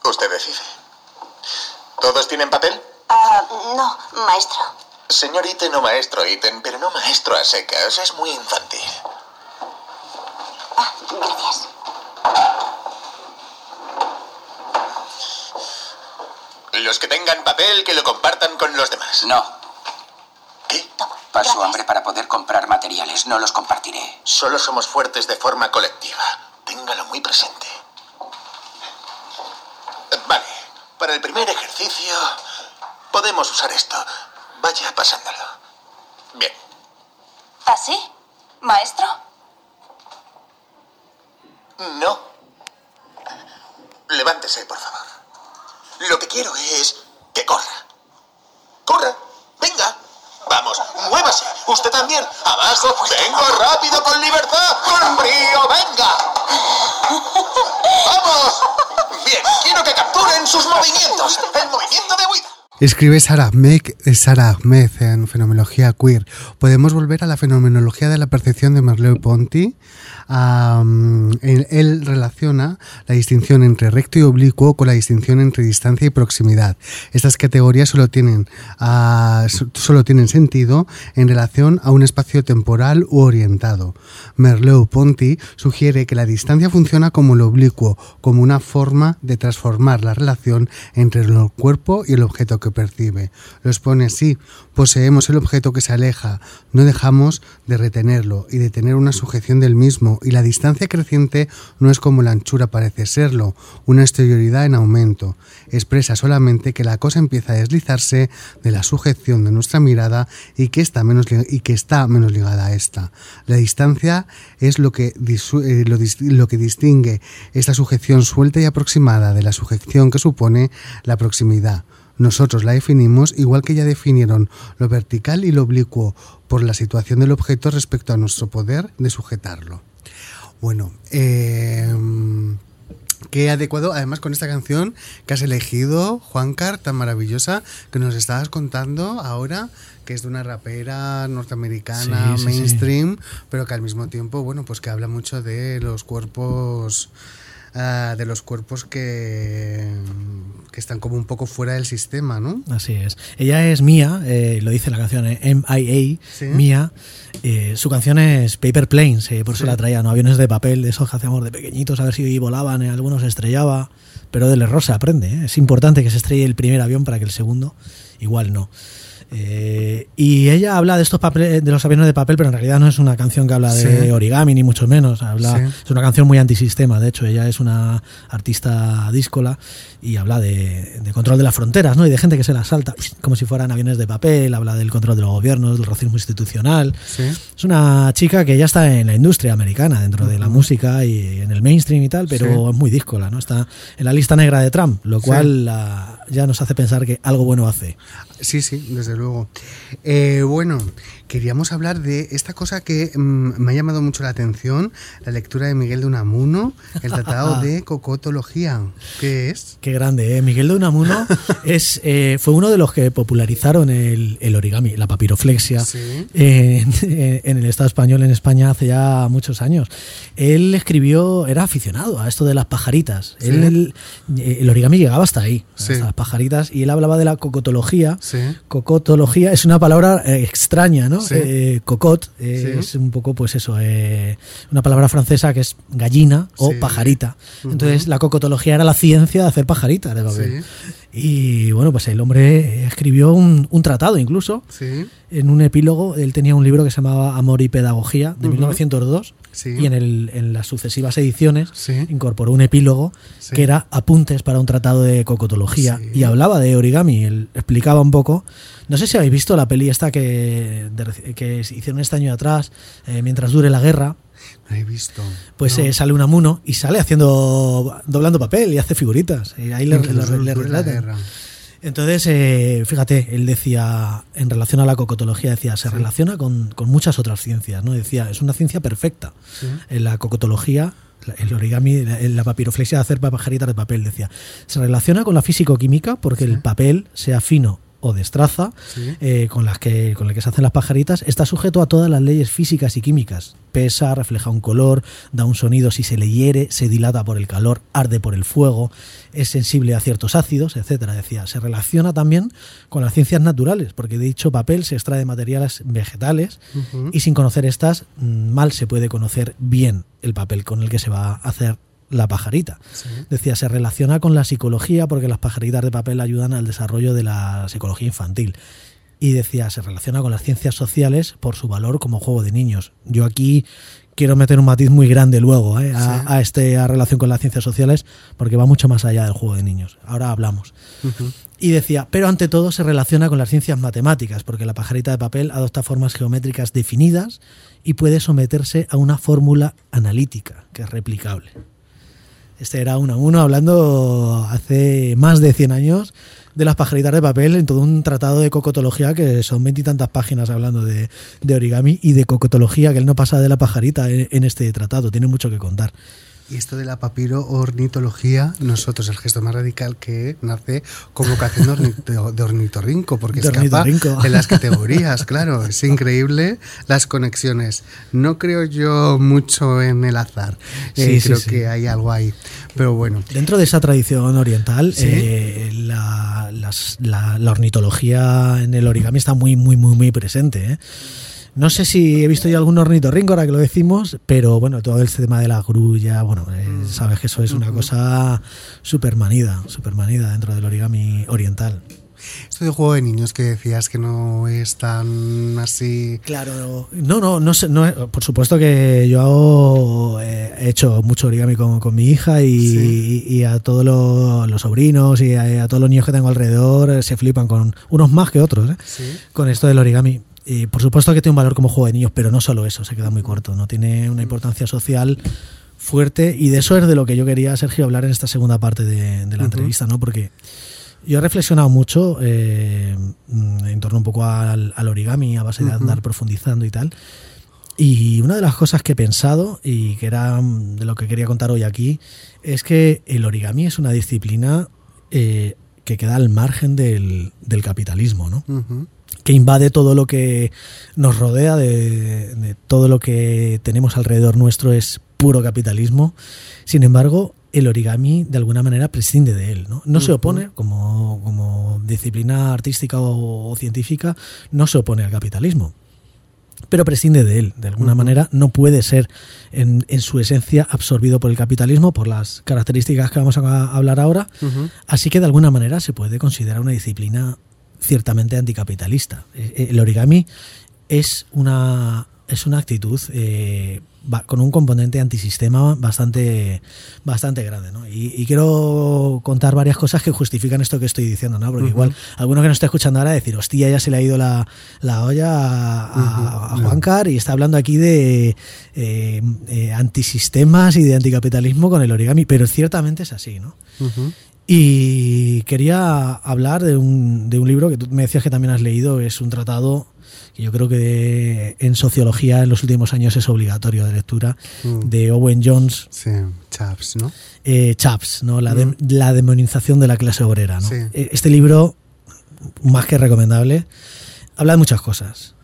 Usted decide. ¿Todos tienen papel? Ah, no, maestro. Señor Iten o maestro Iten, pero no maestro a secas. Es muy infantil. Ah, gracias. Los que tengan papel, que lo compartan con los demás. No. ¿Qué? Toma. Paso gracias. hambre para poder comprar materiales. No los compartiré. Solo somos fuertes de forma colectiva. Téngalo muy presente. Vale, para el primer ejercicio podemos usar esto. Vaya pasándolo. Bien. ¿Así? ¿Maestro? No. Levántese, por favor. Lo que quiero es que corra. ¡Corra! ¡Venga! Vamos, muévase. Usted también. Abajo. Vengo rápido, con libertad, con brío. Venga. ¡Vamos! Bien, quiero que capturen sus movimientos. El movimiento de huida. Escribe Sarah Ahmed, Sarah Ahmed en Fenomenología Queer. Podemos volver a la fenomenología de la percepción de Merleau-Ponty. Am, él, relaciona la distinción entre recto y oblicuo con la distinción entre distancia y proximidad. Estas categorías solo tienen, ah, so- solo tienen sentido en relación a un espacio temporal u orientado. Merleau-Ponty sugiere que la distancia funciona como lo oblicuo, como una forma de transformar la relación entre el cuerpo y el objeto que percibe. Lo expone así, poseemos el objeto que se aleja, no dejamos de retenerlo y de tener una sujeción del mismo, y la distancia creciente no es como la anchura parece serlo, una exterioridad en aumento. Expresa solamente que la cosa empieza a deslizarse de la sujeción de nuestra mirada y que está menos, y que está menos ligada a esta. La distancia es lo que, eh, lo que distingue esta sujeción suelta y aproximada de la sujeción que supone la proximidad. Nosotros la definimos igual que ya definieron lo vertical y lo oblicuo por la situación del objeto respecto a nuestro poder de sujetarlo. Bueno, eh, qué adecuado, además con esta canción que has elegido, Juancar, tan maravillosa, que nos estabas contando ahora, que es de una rapera norteamericana Sí, sí, sí. mainstream, pero que al mismo tiempo, bueno, pues que habla mucho de los cuerpos ah, de los cuerpos que, que están como un poco fuera del sistema, ¿no? Así es. Ella es Mía, eh, lo dice la canción eh, MIA, Sí. Mía. Eh, su canción es Paper Planes, eh, por eso la traía, ¿no? Aviones de papel, de esos que hacíamos de pequeñitos, a ver si volaban, eh, algunos se estrellaba, pero del error se aprende. ¿eh? Es importante que se estrelle el primer avión para que el segundo igual no. Eh, y ella habla de estos papeles, de los aviones de papel, pero en realidad no es una canción que habla de Sí. origami ni mucho menos. Habla, Sí. Es una canción muy antisistema. De hecho, ella es una artista díscola y habla de, de control de las fronteras, ¿no? Y de gente que se las salta como si fueran aviones de papel. Habla del control de los gobiernos, del racismo institucional. Sí. Es una chica que ya está en la industria americana, dentro de la música y en el mainstream y tal, pero es muy díscola, ¿no? Está en la lista negra de Trump, lo cual la- ya nos hace pensar que algo bueno hace. Sí, sí, desde luego. Eh, bueno, queríamos hablar de esta cosa que mm, me ha llamado mucho la atención, la lectura de Miguel de Unamuno, el tratado de cocotología. ¿Qué es? Qué grande, ¿eh? Miguel de Unamuno es, eh, fue uno de los que popularizaron el, el origami, la papiroflexia, Sí. en, en el Estado español, en España, hace ya muchos años. Él escribió, era aficionado a esto de las pajaritas. Sí. Él, el origami llegaba hasta ahí, Sí. hasta las pajaritas, y él hablaba de la cocotología. Cocotología es una palabra eh, extraña, ¿no? Sí. Eh, cocot eh, Sí. es un poco, pues eso, eh, una palabra francesa que es gallina o Sí. pajarita. Entonces, la cocotología era la ciencia de hacer pajaritas de papel. Y bueno, pues el hombre escribió un, un tratado incluso. Sí. En un epílogo, él tenía un libro que se llamaba Amor y Pedagogía de Ujú. 1902 Sí. y en, el, en las sucesivas ediciones Sí. incorporó un epílogo que era apuntes para un tratado de cocotología y hablaba de origami, él explicaba un poco. No sé si habéis visto la peli esta que, de que hicieron este año atrás, eh, mientras dure la guerra, he visto. pues No. eh, sale un amuno y sale haciendo doblando papel y hace figuritas. Y ahí le, guerra. Entonces, eh, fíjate, él decía, en relación a la cocotología, decía, se relaciona con, con muchas otras ciencias, ¿no? Decía, es una ciencia perfecta. Sí. En la cocotología, el origami, la, la papiroflexia de hacer pajaritas de papel, decía, se relaciona con la físico-química porque el papel, sea fino o destraza, Sí. eh, con las que con el que se hacen las pajaritas, está sujeto a todas las leyes físicas y químicas. Pesa, refleja un color, da un sonido si se le hiere, se dilata por el calor, arde por el fuego, es sensible a ciertos ácidos, etcétera. Decía, se relaciona también con las ciencias naturales, porque dicho papel se extrae de materiales vegetales y sin conocer estas, mm, mal se puede conocer bien el papel con el que se va a hacer la pajarita. Sí. Decía, se relaciona con la psicología porque las pajaritas de papel ayudan al desarrollo de la psicología infantil. Y decía, se relaciona con las ciencias sociales por su valor como juego de niños. Yo aquí quiero meter un matiz muy grande luego ¿eh? a, Sí. a este, a relación con las ciencias sociales porque va mucho más allá del juego de niños. Ahora hablamos. Y decía, pero ante todo se relaciona con las ciencias matemáticas, porque la pajarita de papel adopta formas geométricas definidas y puede someterse a una fórmula analítica, que es replicable. Este era uno a uno hablando hace más de 100 años de las pajaritas de papel en todo un tratado de cocotología que son veintitantas páginas hablando de, de origami y de cocotología, que él no pasa de la pajarita en, en este tratado, tiene mucho que contar. Y esto de la papiro ornitología, nosotros el gesto más radical que nace como vocación de, ornito- de ornitorrinco, porque De escapa ornitorrinco. de las categorías, claro, es increíble las conexiones. No creo yo mucho en el azar, Sí, Eh, sí, creo sí. que hay algo ahí, pero bueno. Dentro de esa tradición oriental, eh, la, las- la- la ornitología en el origami está muy, muy, muy, muy presente. ¿eh? No sé si he visto yo algún ornitorrinco ahora que lo decimos, pero bueno, todo el tema de la grulla, bueno, eh, Mm. sabes que eso es una cosa súper manida, súper manida dentro del origami oriental. Esto de juego de niños que decías que no es tan así... Claro, no, no, no sé, no, por supuesto que yo eh, he hecho mucho origami con, con mi hija y, Sí. y a todos los, los sobrinos y a, a todos los niños que tengo alrededor eh, se flipan con unos más que otros, ¿eh? Sí. con esto del origami. Por supuesto que tiene un valor como juego de niños, pero no solo eso, se queda muy corto, no tiene una importancia social fuerte y de eso es de lo que yo quería, Sergio, hablar en esta segunda parte de, de la entrevista, ¿no? Porque yo he reflexionado mucho eh, mm, en torno un poco al, al origami, a base de andar profundizando y tal. Y una de las cosas que he pensado y que era mm, de lo que quería contar hoy aquí es que el origami es una disciplina eh, que queda al margen del, del capitalismo, ¿no? Que invade todo lo que nos rodea, de, de todo lo que tenemos alrededor nuestro es puro capitalismo. Sin embargo, el origami de alguna manera prescinde de él. No, no se opone, como, como disciplina artística o, o científica, no se opone al capitalismo. Pero prescinde de él. De alguna manera no puede ser en, en su esencia absorbido por el capitalismo, por las características que vamos a hablar ahora. Así que de alguna manera se puede considerar una disciplina ciertamente anticapitalista. Eh, El origami es una, es una actitud eh, con un componente antisistema bastante, bastante grande. ¿no? Y, y quiero contar varias cosas que justifican esto que estoy diciendo, ¿no? porque igual alguno que nos está escuchando ahora decir, hostia, ya se le ha ido la, la olla a, a- a Ujú. Juan Car y está hablando aquí de eh, eh, antisistemas y de anticapitalismo con el origami, pero ciertamente es así, ¿no? Y quería hablar de un, de un libro que tú me decías que también has leído, es un tratado que yo creo que en sociología en los últimos años es obligatorio de lectura, Mm. de Owen Jones, Sí, chaps, ¿no? eh, Chaps, ¿no? La, de- la demonización de la clase obrera. ¿no? Mm. Sí. Eh, Este libro, más que recomendable, habla de muchas cosas.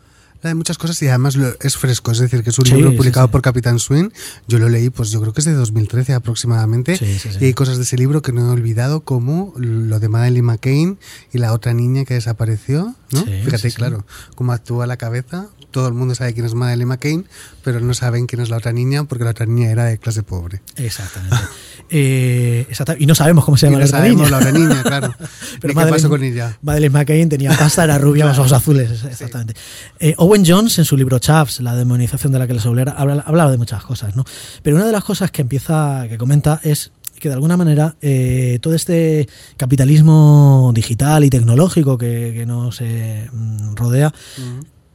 Hay muchas cosas y además lo- es fresco, es decir, que es un Sí, libro publicado sí. por Capitán Swing. Yo lo leí, pues yo creo que es de 2013 aproximadamente. Y hay cosas de ese libro que no he olvidado, como lo de Madeleine McCain y la otra niña que desapareció, ¿no? Fíjate, claro, cómo actúa la cabeza. Todo el mundo sabe quién es Madeleine McCain, pero no saben quién es la otra niña porque la otra niña era de clase pobre. Exactamente. Eh, exacta- y no sabemos cómo se Y llama no la otra sabemos niña. la otra niña, claro. Pero ¿Y qué pasó con ella? Madeleine McCain tenía pasta, era rubia, los ojos azules, exactamente. Eh, Owen Jones, en su libro Chaps, la demonización de la clase obrera, habla, habla de muchas cosas, ¿no? Pero una de las cosas que empieza, que comenta, es que de alguna manera eh, todo este capitalismo digital y tecnológico que, que nos eh, rodea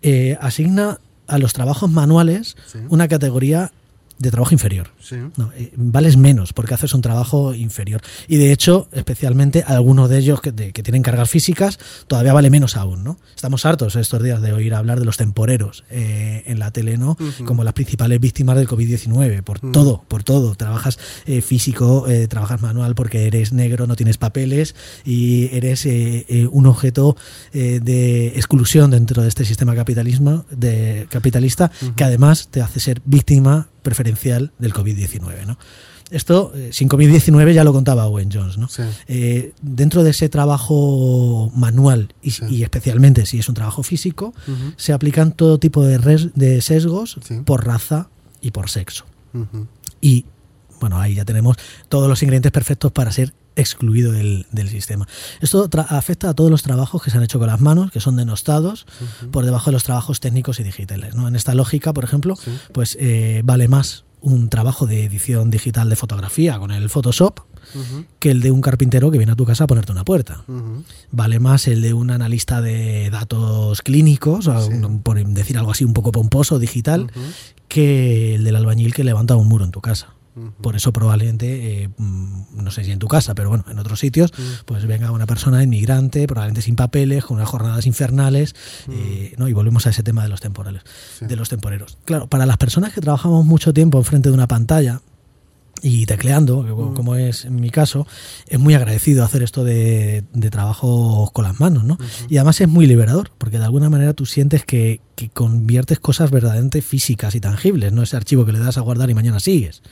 eh, asigna a los trabajos manuales Sí. una categoría de trabajo inferior. Sí. No, eh, vales menos porque haces un trabajo inferior. Y de hecho, especialmente algunos de ellos que, de- que tienen cargas físicas, todavía vale menos aún. ¿no? Estamos hartos estos días de oír hablar de los temporeros eh, en la tele, ¿no? Como las principales víctimas del COVID-19. Por todo, por todo. Trabajas eh, físico, trabajas manual porque eres negro, no tienes papeles y eres un objeto de exclusión dentro de este sistema capitalismo, de, capitalista que además te hace ser víctima preferencial del COVID-19. ¿no? Esto, eh, sin COVID-19 ya lo contaba Owen Jones. ¿no? Sí. Eh, dentro de ese trabajo manual y, Sí. y especialmente si es un trabajo físico, se aplican todo tipo de, res- de sesgos Sí. por raza y por sexo. Y bueno, ahí ya tenemos todos los ingredientes perfectos para ser excluido del, del sistema. Esto afecta a todos los trabajos que se han hecho con las manos, que son denostados por debajo de los trabajos técnicos y digitales. ¿no? En esta lógica, por ejemplo, Sí. pues eh, vale más un trabajo de edición digital de fotografía con el Photoshop que el de un carpintero que viene a tu casa a ponerte una puerta. Vale más el de un analista de datos clínicos, o Sí. un- por decir algo así un poco pomposo, digital, que el del albañil que levanta un muro en tu casa. Por eso probablemente, eh, mm, no sé si en tu casa, pero bueno, en otros sitios, pues venga una persona inmigrante, probablemente sin papeles, con unas jornadas infernales, eh, ¿no? y volvemos a ese tema de los temporales, Sí. de los temporeros. Claro, para las personas que trabajamos mucho tiempo enfrente de una pantalla, y tecleando, co- como es en mi caso, es muy agradecido hacer esto de, de trabajo con las manos, ¿no? Y además es muy liberador, porque de alguna manera tú sientes que, que conviertes cosas verdaderamente físicas y tangibles, no ese archivo que le das a guardar y mañana sigues.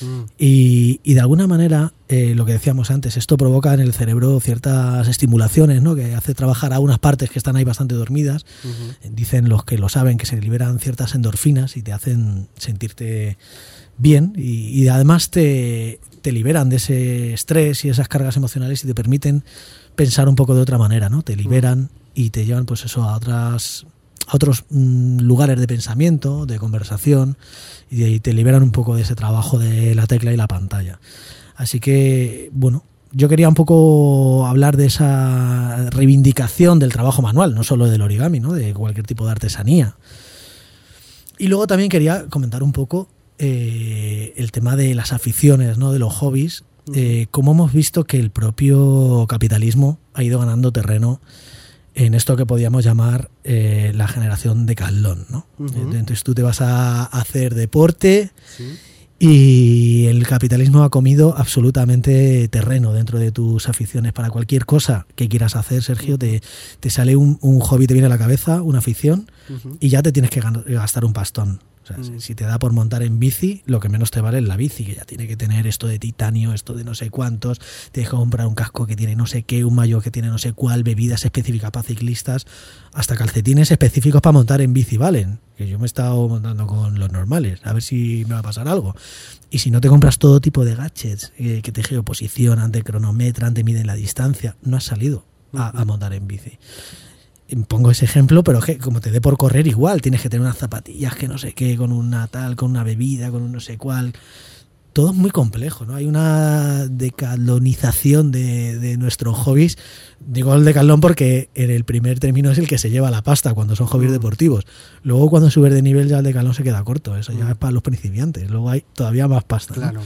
Mm. Y, y de alguna manera, eh, lo que decíamos antes, esto provoca en el cerebro ciertas estimulaciones, ¿no? Que hace trabajar a unas partes que están ahí bastante dormidas. Dicen los que lo saben que se liberan ciertas endorfinas y te hacen sentirte bien y, y además te, te liberan de ese estrés y esas cargas emocionales y te permiten pensar un poco de otra manera, ¿no? Te liberan y te llevan pues eso a otras a otros mm, lugares de pensamiento, de conversación y, de- y te liberan un poco de ese trabajo de la tecla y la pantalla. Así que, bueno, yo quería un poco hablar de esa reivindicación del trabajo manual, no solo del origami, ¿no? de cualquier tipo de artesanía. Y luego también quería comentar un poco eh, el tema de las aficiones, ¿no? de los hobbies, eh, cómo hemos visto que el propio capitalismo ha ido ganando terreno en esto que podíamos llamar eh, la generación de Caldón. ¿no? Ujú. Entonces tú te vas a hacer deporte Sí. y el capitalismo ha comido absolutamente terreno dentro de tus aficiones. Para cualquier cosa que quieras hacer, Sergio, te, te sale un, un hobby, te viene a la cabeza, una afición, y ya te tienes que gastar un pastón. O sea, si- si te da por montar en bici, lo que menos te vale es la bici, que ya tiene que tener esto de titanio, esto de no sé cuántos, tienes que comprar un casco que tiene no sé qué, un mayo que tiene no sé cuál, bebidas específicas para ciclistas, hasta calcetines específicos para montar en bici valen. Que yo me he estado montando con los normales, a ver si me va a pasar algo. Y si no te compras todo tipo de gadgets eh, que te geoposicionan, te cronometran, te miden la distancia, no has salido a, a montar en bici pongo ese ejemplo, pero que como te dé por correr igual, tienes que tener unas zapatillas que no sé qué, con una tal, con una bebida, con un no sé cuál. Todo es muy complejo, ¿no? Hay una decalonización de, de nuestros hobbies. Digo el decalón porque en el primer término es el que se lleva la pasta cuando son hobbies deportivos. Luego cuando subes de nivel ya el decalón se queda corto. Eso ya es para los principiantes. Luego hay todavía más pasta. ¿no? Claro.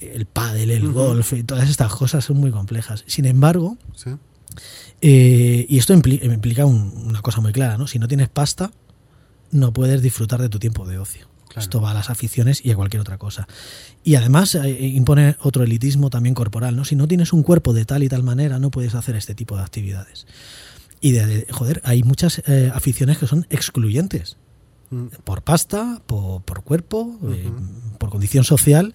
el pádel, el golf y todas estas cosas son muy complejas. Sin embargo, Sí. Eh, y esto impli- implica un- una cosa muy clara, ¿no? Si no tienes pasta, no puedes disfrutar de tu tiempo de ocio. Claro. Esto va a las aficiones y a cualquier otra cosa. Y además eh, impone otro elitismo también corporal, ¿no? Si no tienes un cuerpo de tal y tal manera, no puedes hacer este tipo de actividades. Y de, de- joder, hay muchas eh, aficiones que son excluyentes. Mm. Por pasta, por, por cuerpo, eh, por condición social.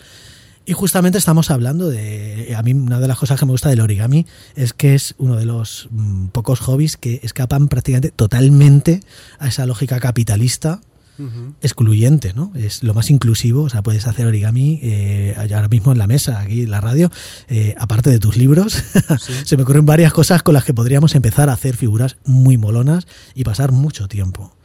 Y justamente estamos hablando de. A mí, una de las cosas que me gusta del origami es que es uno de los mm, pocos hobbies que escapan prácticamente totalmente a esa lógica capitalista excluyente, ¿no? Es lo más inclusivo, o sea, puedes hacer origami eh, ahora mismo en la mesa, aquí en la radio, eh, aparte de tus libros, se me ocurren varias cosas con las que podríamos empezar a hacer figuras muy molonas y pasar mucho tiempo.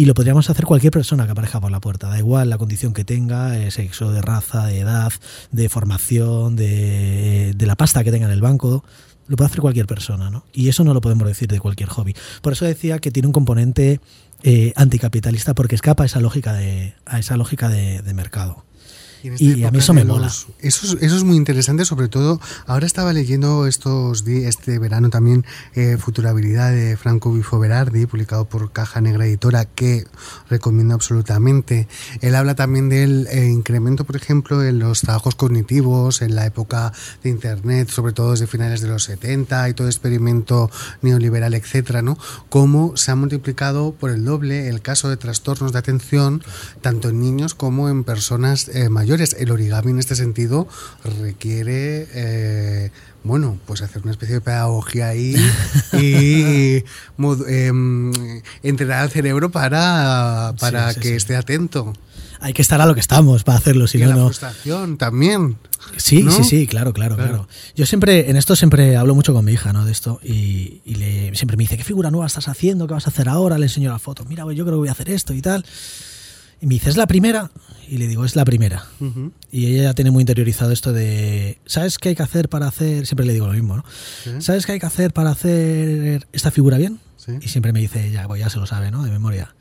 Y lo podríamos hacer cualquier persona que aparezca por la puerta, da igual la condición que tenga, eh, sexo, de raza, de edad, de formación, de, de la pasta que tenga en el banco, lo puede hacer cualquier persona, ¿no? Y eso no lo podemos decir de cualquier hobby. Por eso decía que tiene un componente eh, anticapitalista porque escapa a esa lógica de, a esa lógica de, de mercado. En esta Y a mí eso me mola. los- Eso es, eso es muy interesante, sobre todo. Ahora estaba leyendo estos este verano también eh, Futurabilidad de Franco Bifo Berardi, publicado por Caja Negra Editora, que recomiendo absolutamente. Él habla también del eh, incremento, por ejemplo, en los trabajos cognitivos, en la época de Internet, sobre todo desde finales de los 70 y todo experimento neoliberal, etcétera, ¿no? Cómo se ha multiplicado por el doble el caso de trastornos de atención, tanto en niños como en personas eh, mayores. El origami en este sentido requiere, eh, bueno, pues hacer una especie de pedagogía ahí y em, entrenar al cerebro para, para Sí, sí, que sí. esté atento. Hay que estar a lo que estamos para hacerlo, si y no, la frustración también. Sí, ¿no? sí, sí, claro, claro, Claro. claro, Yo siempre, en esto siempre hablo mucho con mi hija, ¿no? De esto, y, y le, siempre me dice, ¿qué figura nueva estás haciendo? ¿Qué vas a hacer ahora? Le enseño la foto. Mira, yo creo que voy a hacer esto y tal. Y me dice, ¿es la primera? Y le digo, es la primera. Y ella ya tiene muy interiorizado esto de, ¿sabes qué hay que hacer para hacer? Siempre le digo lo mismo, ¿no? Sí. ¿Sabes qué hay que hacer para hacer esta figura bien? Sí. Y siempre me dice, ya, pues ya se lo sabe, ¿no? De memoria.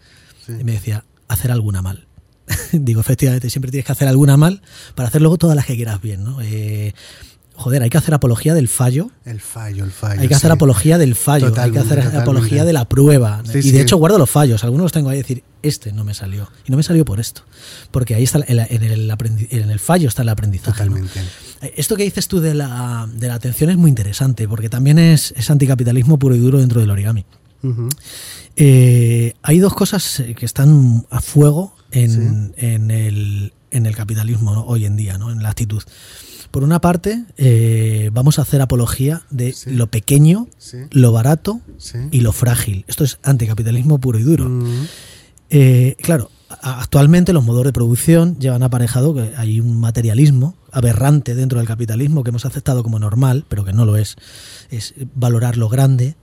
Sí. Y me decía, hacer alguna mal. Digo, efectivamente, siempre tienes que hacer alguna mal para hacer luego todas las que quieras bien, ¿no? Eh, joder, hay que hacer apología del fallo. El fallo, el fallo. Hay que hacer sí. apología del fallo, hay que hacer totalmente. apología de la prueba. Sí, y sí. de hecho guardo los fallos, algunos los tengo ahí decir, este no me salió. Y no me salió por esto. Porque ahí está, el- en el, aprendi- en el fallo está el aprendizaje. Totalmente. Eh, Esto que dices tú de la, de la atención es muy interesante, porque también es, es anticapitalismo puro y duro dentro del origami. Eh, hay dos cosas eh, que están a fuego en, en el, en el capitalismo ¿no? hoy en día, ¿no? en la actitud. Por una parte, eh, vamos a hacer apología de Sí. lo pequeño, Sí. lo barato Sí. y lo frágil. Esto es anticapitalismo puro y duro. Mm. Eh, claro, actualmente los modos de producción llevan aparejado que hay un materialismo aberrante dentro del capitalismo que hemos aceptado como normal, pero que no lo es. Es valorar lo grande,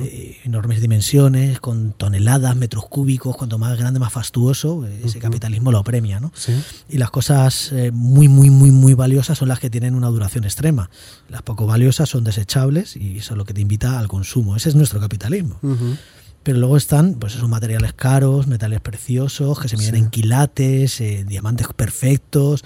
Eh, enormes dimensiones, con toneladas, metros cúbicos, cuanto más grande, más fastuoso, eh, ese capitalismo lo premia, ¿no? Sí. Y las cosas eh, muy, muy, muy, muy valiosas son las que tienen una duración extrema. Las poco valiosas son desechables y eso es lo que te invita al consumo. Ese es nuestro capitalismo. Pero luego están, pues esos materiales caros, metales preciosos, que se miden Sí. en quilates, eh, diamantes perfectos.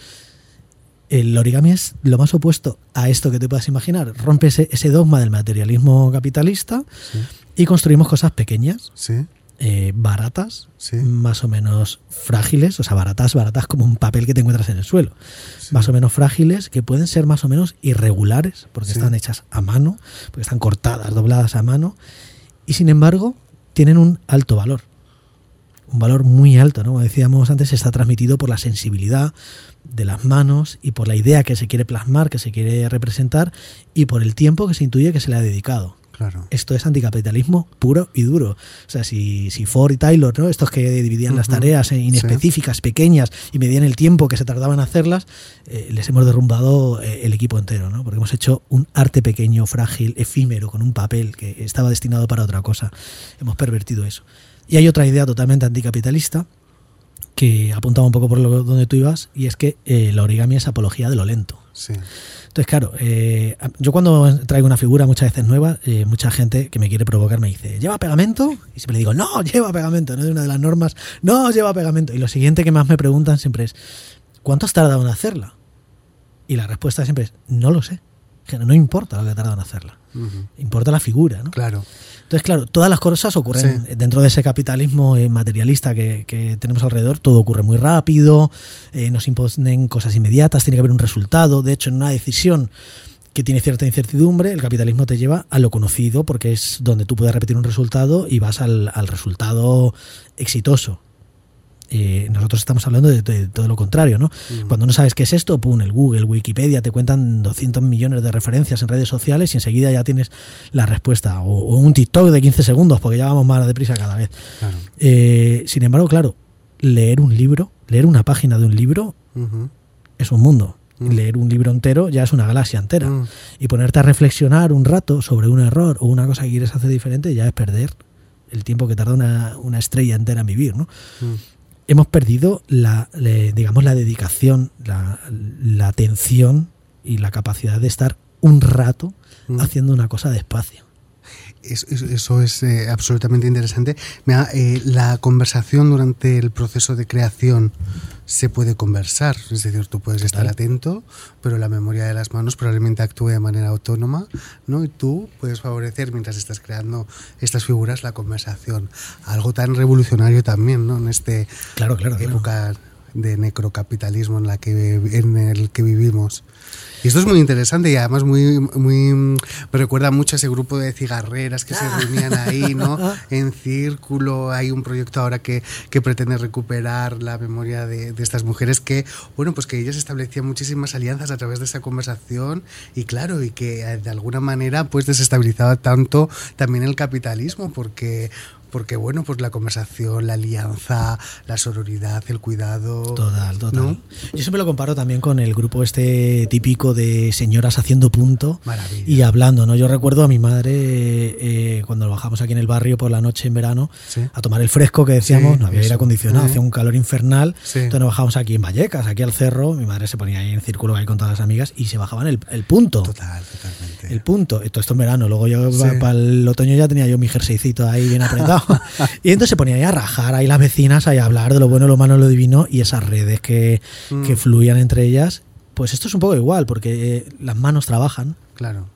El origami es lo más opuesto a esto que te puedas imaginar. Rompe ese, ese dogma del materialismo capitalista Sí. y construimos cosas pequeñas, Sí. eh, baratas, Sí. más o menos frágiles, o sea, baratas, baratas como un papel que te encuentras en el suelo. Más o menos frágiles, que pueden ser más o menos irregulares, porque están hechas a mano, porque están cortadas, dobladas a mano, y sin embargo tienen un alto valor. Un valor muy alto, ¿no? Como decíamos antes, está transmitido por la sensibilidad de las manos y por la idea que se quiere plasmar, que se quiere representar, y por el tiempo que se intuye que se le ha dedicado Claro. esto es anticapitalismo puro y duro. O sea, si, si Ford y Taylor, ¿no? estos que dividían las Ujú, tareas en inespecíficas, pequeñas, y medían el tiempo que se tardaba en hacerlas, eh, les hemos derrumbado eh, el equipo entero, ¿no? porque hemos hecho un arte pequeño, frágil, efímero, con un papel que estaba destinado para otra cosa. Hemos pervertido eso. Y hay otra idea totalmente anticapitalista que apuntaba un poco por lo, donde tú ibas, y es que eh, la origami es apología de lo lento. Sí. Entonces, claro, eh, yo cuando traigo una figura muchas veces nueva, eh, mucha gente que me quiere provocar me dice, ¿lleva pegamento? Y siempre le digo, no, lleva pegamento, no es una de las normas, no lleva pegamento. Y lo siguiente que más me preguntan siempre es, ¿cuánto has tardado en hacerla? Y la respuesta siempre es, no lo sé. No importa lo que tardan en hacerla. Importa la figura, ¿no? Claro. Entonces, claro, todas las cosas ocurren Sí. dentro de ese capitalismo eh, materialista que, que tenemos alrededor. Todo ocurre muy rápido, eh, nos imponen cosas inmediatas, tiene que haber un resultado. De hecho, en una decisión que tiene cierta incertidumbre, el capitalismo te lleva a lo conocido porque es donde tú puedes repetir un resultado y vas al, al resultado exitoso. Eh, nosotros estamos hablando de, de todo lo contrario, ¿no? Cuando no sabes qué es esto, pum, el Google, Wikipedia, te cuentan 200 millones de referencias en redes sociales y enseguida ya tienes la respuesta. O, o un TikTok de 15 segundos, porque ya vamos más deprisa cada vez. Claro. Eh, sin embargo, claro, leer un libro, leer una página de un libro es un mundo. Mm. Leer un libro entero ya es una galaxia entera. Mm. Y ponerte a reflexionar un rato sobre un error o una cosa que quieres hacer diferente ya es perder el tiempo que tarda una, una estrella entera en vivir, ¿no? Mm. Hemos perdido la, le- digamos, la dedicación, la, la atención y la capacidad de estar un rato Mm. haciendo una cosa despacio. Es- es- Eso es eh, absolutamente interesante. Mira, eh, la conversación durante el proceso de creación se puede conversar, es decir, tú puedes estar atento, pero la memoria de las manos probablemente actúe de manera autónoma, ¿no? Y tú puedes favorecer mientras estás creando estas figuras la conversación. Algo tan revolucionario también, ¿no? En este Claro, claro. claro. De necrocapitalismo en la que en el que vivimos. Y esto es muy interesante y además muy, muy me recuerda mucho a ese grupo de cigarreras que se reunían ahí, ¿no? En círculo. Hay un proyecto ahora que, que pretende recuperar la memoria de, de estas mujeres que, bueno, pues que ellas establecían muchísimas alianzas a través de esa conversación y claro, y que eh, de alguna manera pues desestabilizaba tanto también el capitalismo porque porque bueno, pues la conversación, la alianza, la sororidad, el cuidado. Total, total. ¿no? Yo siempre lo comparo también con el grupo este típico de señoras haciendo punto Maravilla. y hablando, ¿no? Yo recuerdo a mi madre eh, cuando bajamos aquí en el barrio por la noche en verano Sí. a tomar el fresco que decíamos, Sí, no había aire acondicionado, hacía un calor infernal, Sí. entonces nos bajábamos aquí en Vallecas, aquí al cerro, mi madre se ponía ahí en círculo ahí con todas las amigas y se bajaban el, el punto. Total, totalmente. El punto, todo esto en verano, luego yo para el otoño ya tenía yo mi jerseycito ahí bien apretado. y entonces se ponía ahí a rajar ahí las vecinas, ahí a hablar de lo bueno, lo malo, lo divino y esas redes que, Mm. que fluían entre ellas. Pues esto es un poco igual, porque eh, las manos trabajan Claro.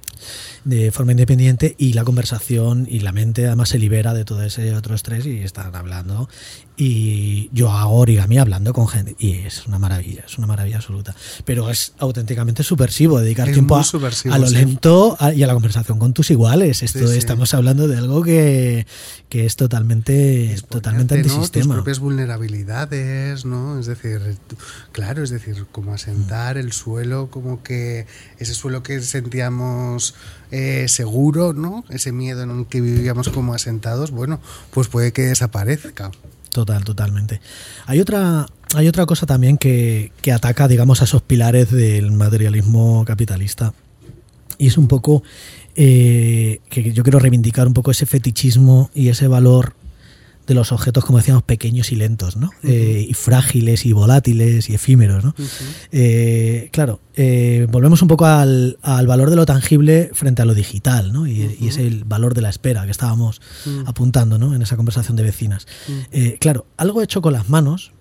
De forma independiente y la conversación y la mente además se libera de todo ese otro estrés y están hablando. Y yo hago origami hablando con gente y es una maravilla, es una maravilla absoluta. Pero es auténticamente subversivo dedicar Es tiempo a, a lo sí. lento a- y a la conversación con tus iguales. Esto Sí, sí. estamos hablando de algo que, que es totalmente, Es totalmente ponerte, ¿no? Tus antisistema. propias vulnerabilidades, ¿no? Es decir, claro, es decir, como asentar el suelo, como que ese suelo que sentíamos eh, seguro, ¿no? Ese miedo en el que vivíamos como asentados, bueno, pues puede que desaparezca. Total, totalmente. Hay otra, hay otra cosa también que, que ataca, digamos, a esos pilares del materialismo capitalista. Y es un poco eh, que yo quiero reivindicar un poco ese fetichismo y ese valor de los objetos, como decíamos, pequeños y lentos, ¿no? Eh, y frágiles y volátiles y efímeros, ¿no? Eh, claro, eh, volvemos un poco al, al valor de lo tangible frente a lo digital, ¿no? Y, y es el valor de la espera que estábamos apuntando, ¿no? En esa conversación de vecinas. Eh, claro, algo hecho con las manos,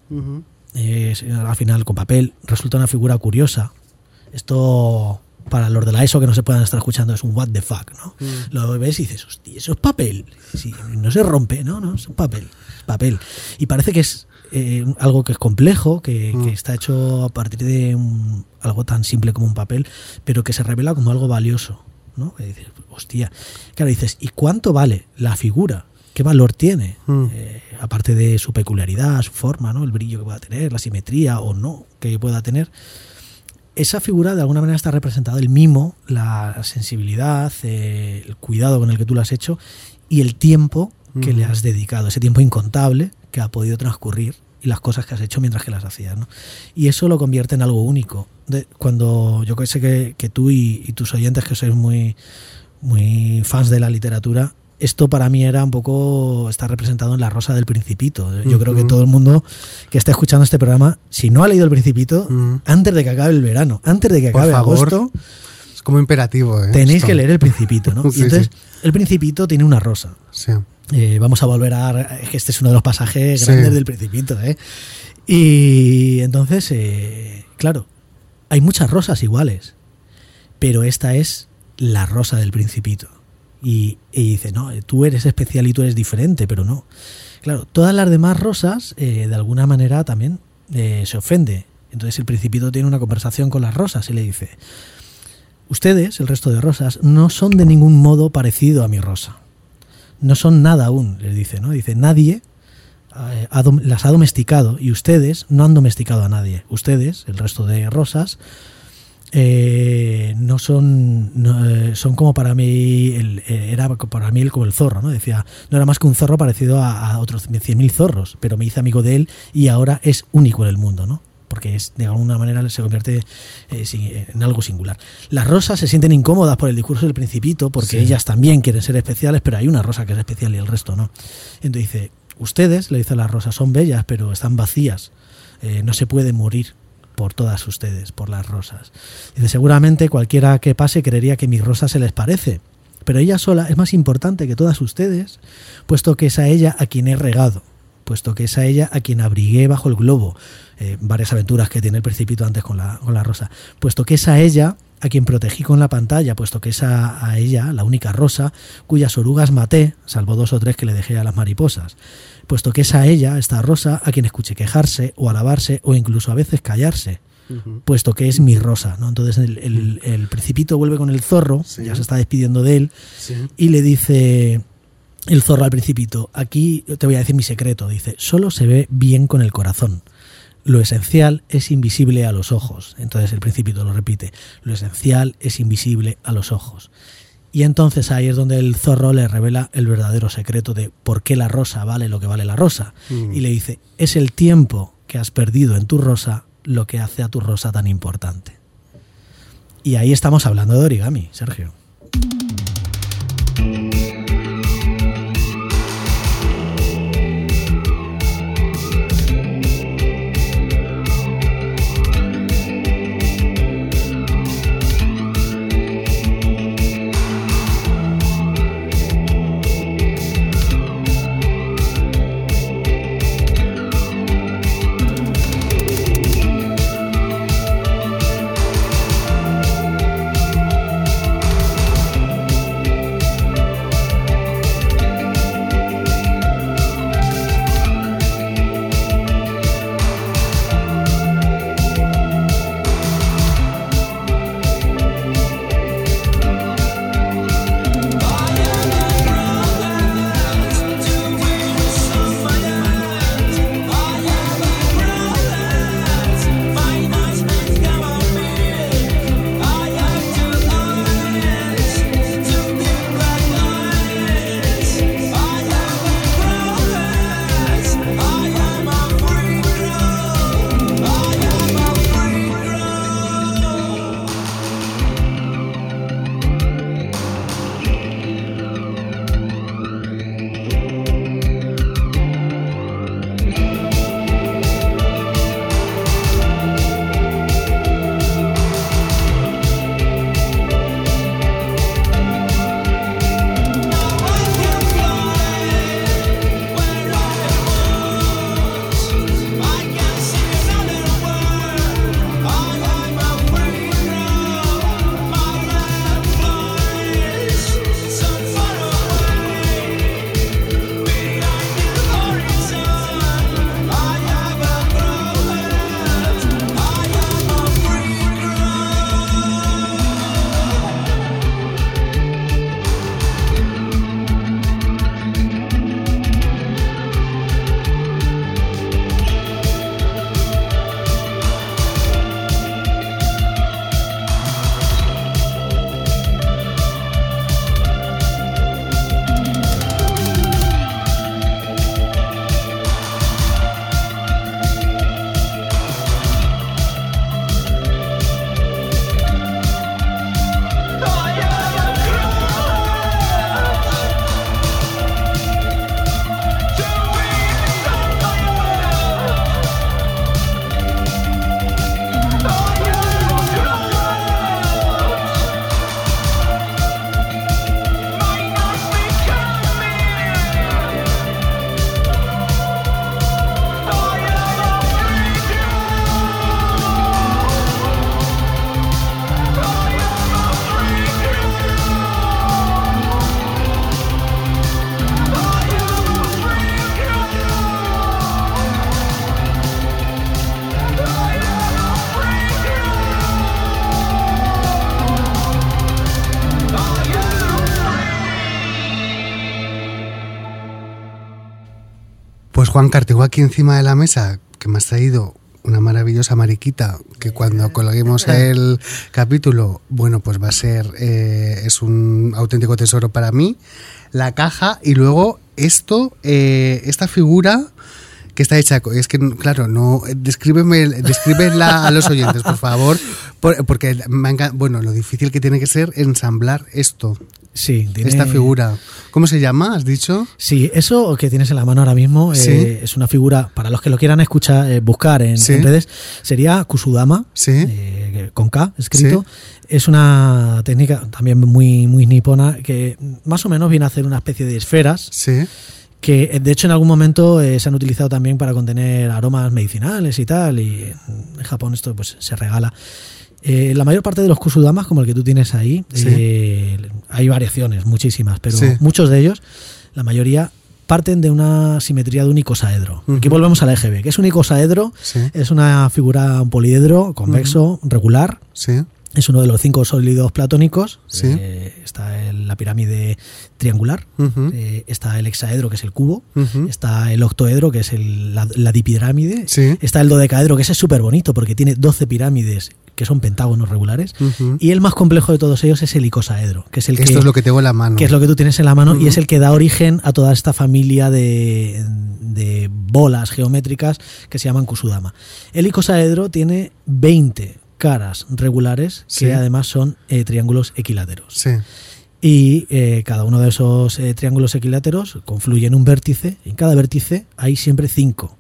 eh, al final con papel, resulta una figura curiosa. Esto, para los de la ESO que no se puedan estar escuchando, es un what the fuck, ¿no? Lo ves y dices, hostia, eso es papel. Sí, no se rompe, ¿no? No, es papel. es papel. Y parece que es eh, algo que es complejo, que, que está hecho a partir de un- algo tan simple como un papel, pero que se revela como algo valioso, ¿no? Y dices, hostia. Claro, dices, ¿y cuánto vale la figura? ¿Qué valor tiene? Mm. Eh, aparte de su peculiaridad, su forma, ¿no? El brillo que pueda tener, la simetría o no que pueda tener. Esa figura de alguna manera está representada el mimo, la sensibilidad, eh, el cuidado con el que tú lo has hecho y el tiempo que le has dedicado, ese tiempo incontable que ha podido transcurrir y las cosas que has hecho mientras que las hacías. ¿no? Y eso lo convierte en algo único. De- cuando yo sé que, que tú y, y tus oyentes que sois muy, muy fans de la literatura, esto para mí era un poco, está representado en La Rosa del Principito. Yo creo que todo el mundo que está escuchando este programa, si no ha leído El Principito, antes de que acabe el verano, antes de que acabe agosto, Es como imperativo, ¿eh? tenéis Esto. que leer El Principito. ¿no? Y entonces, sí. El Principito tiene una rosa. Sí. Eh, vamos a volver a. es que Este es uno de los pasajes grandes del Principito. ¿eh? Y entonces, eh, claro, hay muchas rosas iguales, pero esta es la rosa del principito. Y, dice, no, tú eres especial y tú eres diferente, pero no. Claro, todas las demás rosas, eh, de alguna manera también eh, se ofende. Entonces el principito tiene una conversación con las rosas y le dice, ustedes, el resto de rosas, no son de ningún modo parecido a mi rosa. No son nada aún, les dice, ¿no? Dice, nadie eh, las ha domesticado y ustedes no han domesticado a nadie. Ustedes, el resto de rosas, eh, no son no, eh, son como para mí el- eh, era para mí el- como el zorro no decía no era más que un zorro parecido a, a otros 100.000 zorros pero me hice amigo de él y ahora es único en el mundo no porque es de alguna manera se convierte eh, en algo singular. Las rosas se sienten incómodas por el discurso del principito porque Sí. ellas también quieren ser especiales pero hay una rosa que es especial y el resto no. Entonces dice ustedes le dice a las rosas son bellas pero están vacías Eh, no se puede morir por todas ustedes, por las rosas. Dice, seguramente cualquiera que pase creería que mi rosa se les parece, pero ella sola es más importante que todas ustedes, puesto que es a ella a quien he regado, puesto que es a ella a quien abrigué bajo el globo, eh, varias aventuras que tiene el principito antes con la, con la rosa, puesto que es a ella a quien protegí con la pantalla, puesto que es a ella, la única rosa, cuyas orugas maté, salvo dos o tres que le dejé a las mariposas, puesto que es a ella, esta rosa, a quien escuché quejarse o alabarse o incluso a veces callarse, puesto que es mi rosa. ¿no? Entonces el, el- el principito vuelve con el zorro, Sí. ya se está despidiendo de él, Sí. y le dice el zorro al principito, aquí te voy a decir mi secreto, dice, solo se ve bien con el corazón. Lo esencial es invisible a los ojos. Entonces el principito lo repite, lo esencial es invisible a los ojos. Y entonces ahí es donde el zorro le revela el verdadero secreto de por qué la rosa vale lo que vale la rosa. Mm. Y le dice, es el tiempo que has perdido en tu rosa lo que hace a tu rosa tan importante. Y ahí estamos hablando de origami, Sergio. Pues Juan tengo aquí encima de la mesa que me has traído una maravillosa mariquita que cuando colguemos el capítulo, bueno, pues va a ser, eh, es un auténtico tesoro para mí. La caja y luego esto, eh, esta figura que está hecha, es que claro, no, descríbeme, descríbela a los oyentes, por favor, por- porque me ha encan- bueno, lo difícil que tiene que ser ensamblar esto, Sí, tiene- esta figura. ¿Cómo se llama? ¿Has dicho? Sí, eso que tienes en la mano ahora mismo eh, Sí. es una figura, para los que lo quieran escuchar, eh, buscar en, Sí. en redes, sería Kusudama, Sí. eh, con K escrito. Es una técnica también muy, muy nipona que más o menos viene a hacer una especie de esferas Sí. que eh, de hecho en algún momento eh, se han utilizado también para contener aromas medicinales y tal, y en Japón esto pues se regala. Eh, la mayor parte de los kusudamas, como el que tú tienes ahí, Sí. eh, hay variaciones, muchísimas, pero Sí. muchos de ellos, la mayoría, parten de una simetría de un icosaedro. Aquí Ujú. volvemos al EGB, que es un icosaedro, Sí. es una figura, un poliedro convexo, regular, Sí. es uno de los cinco sólidos platónicos. Sí. Eh, está el- la pirámide triangular, está el hexaedro, que es el cubo, está el octoedro, que es el- la, la dipirámide, está el dodecaedro, que ese es súper bonito porque tiene 12 pirámides que son pentágonos regulares, y el más complejo de todos ellos es el icosaedro, que es el Esto que, es lo que tengo en la mano. que es lo que tú tienes en la mano y es el que da origen a toda esta familia de, de bolas geométricas que se llaman kusudama. El icosaedro tiene 20 caras regulares Sí. que además son eh, triángulos equiláteros. Sí. Y eh, cada uno de esos eh, triángulos equiláteros confluye en un vértice. En cada vértice hay siempre cinco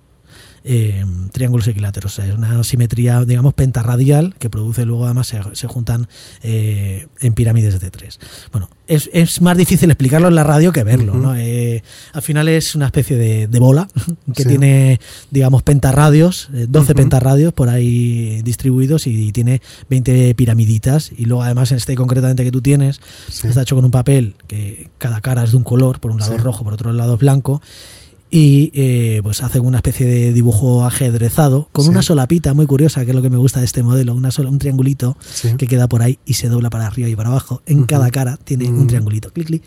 eh, triángulos equiláteros. O sea, es una simetría, digamos, pentarradial que produce luego, además, se, se juntan eh, en pirámides de tres. Bueno, es, es más difícil explicarlo en la radio que verlo. ¿no? Eh, al final es una especie de, de bola que Sí. tiene, digamos, pentarradios, eh, 12 Ujú. pentarradios por ahí distribuidos y tiene 20 piramiditas. Y luego, además, en este concretamente que tú tienes, Sí. está hecho con un papel que cada cara es de un color, por un lado Sí. es rojo, por otro lado es blanco. Y eh, pues hacen una especie de dibujo ajedrezado con Sí. una solapita muy curiosa, que es lo que me gusta de este modelo, una sola, un triangulito Sí. que queda por ahí y se dobla para arriba y para abajo. En cada cara tiene un triangulito, clic, clic.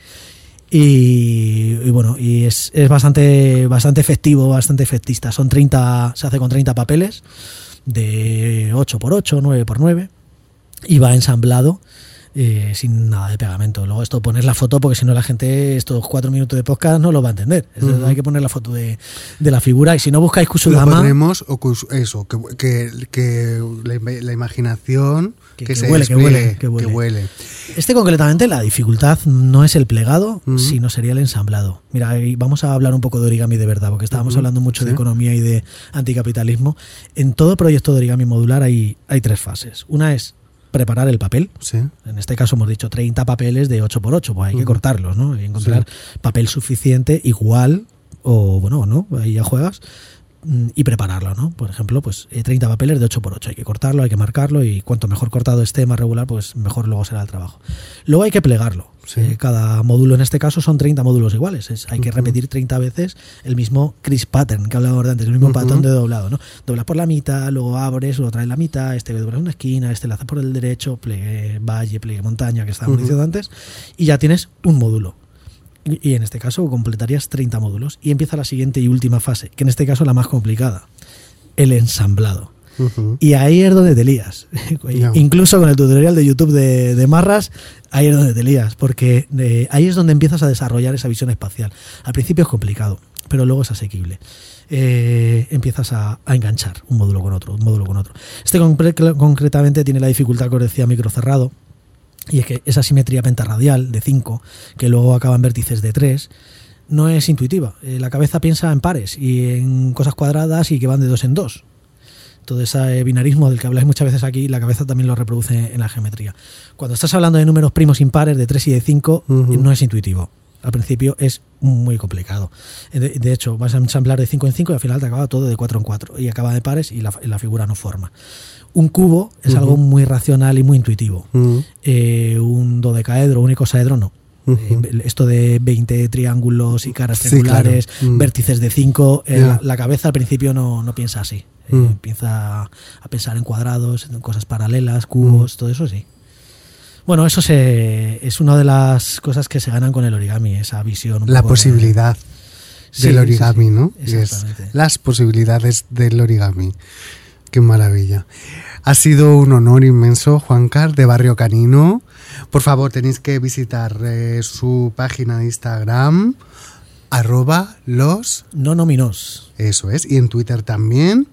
Y, y bueno, y es, es bastante, bastante efectivo, bastante efectista. Son 30, se hace con 30 papeles de 8x8, 9x9 y va ensamblado eh, sin nada de pegamento. Luego esto poner la foto porque si no la gente estos cuatro minutos de podcast no lo va a entender. Hay que poner la foto de, de la figura y si no buscáis Lo Kusudama pondremos, o cus- eso, que, que, que la, ima- la imaginación Que- se huele, que despliegue, huele, que huele. huele. Este concretamente la dificultad no es el plegado, sino sería el ensamblado. Mira, vamos a hablar un poco de origami de verdad, porque estábamos hablando mucho de economía y de anticapitalismo. En todo proyecto de origami modular hay, hay tres fases. Una es preparar el papel. Sí. En este caso hemos dicho 30 papeles de 8x8, pues hay que cortarlos, ¿no? Hay que encontrar papel suficiente, igual, o bueno, o no, ahí ya juegas, mm, y prepararlo, ¿no? Por ejemplo, pues eh, 30 papeles de 8x8, hay que cortarlo, hay que marcarlo, y cuanto mejor cortado esté, más regular, pues mejor luego será el trabajo. Luego hay que plegarlo. Sí. Eh, cada módulo en este caso son 30 módulos iguales. Es- hay que repetir 30 veces el mismo Chris pattern que hablábamos de antes, el mismo Ujú. patrón de doblado, ¿no? Doblas por la mitad, luego abres, luego traes la mitad, este doblas una esquina, este lo haces por el derecho, pliegue valle, pliegue montaña, que estábamos diciendo antes, y ya tienes un módulo. Y, y en este caso completarías 30 módulos. Y empieza la siguiente y última fase, que en este caso es la más complicada, el ensamblado. Y ahí es donde te lías. Incluso con el tutorial de YouTube de, de Marras, ahí es donde te lías, porque eh, ahí es donde empiezas a desarrollar esa visión espacial. Al principio es complicado, pero luego es asequible. Eh, empiezas a, a enganchar un módulo con otro, un módulo con otro. Este concre- concretamente tiene la dificultad que os decía microcerrado, y es que esa simetría pentarradial de 5, que luego acaba en vértices de 3, no es intuitiva. Eh, la cabeza piensa en pares y en cosas cuadradas y que van de dos en dos. Todo ese binarismo del que habláis muchas veces aquí, la cabeza también lo reproduce en la geometría. Cuando estás hablando de números primos impares de 3 y de 5, Ujú. no es intuitivo. Al principio es muy complicado. Eh, De, de hecho, vas a ensamblar de 5 en 5 y al final te acaba todo de 4 en 4 y acaba de pares y la, figura no forma. Un cubo es algo muy racional y muy intuitivo. Eh, un dodecaedro, un icosaedro no. Eh, esto de 20 triángulos y caras Sí, triangulares, claro. Mm. vértices de 5, Ya. la, la cabeza al principio no, no piensa así. Eh, Mm. Empieza a pensar en cuadrados, en cosas paralelas, cubos, todo eso sí. Bueno, eso se, es una de las cosas que se ganan con el origami, esa visión. La de- posibilidad. Sí, del sí, origami, sí, ¿no? Es exactamente. las posibilidades del origami. Qué maravilla. Ha sido un honor inmenso, Juan Car, de Barrio Canino. Por favor, tenéis que visitar eh, su página de Instagram, arroba los, No nominos. eso es, y en Twitter también.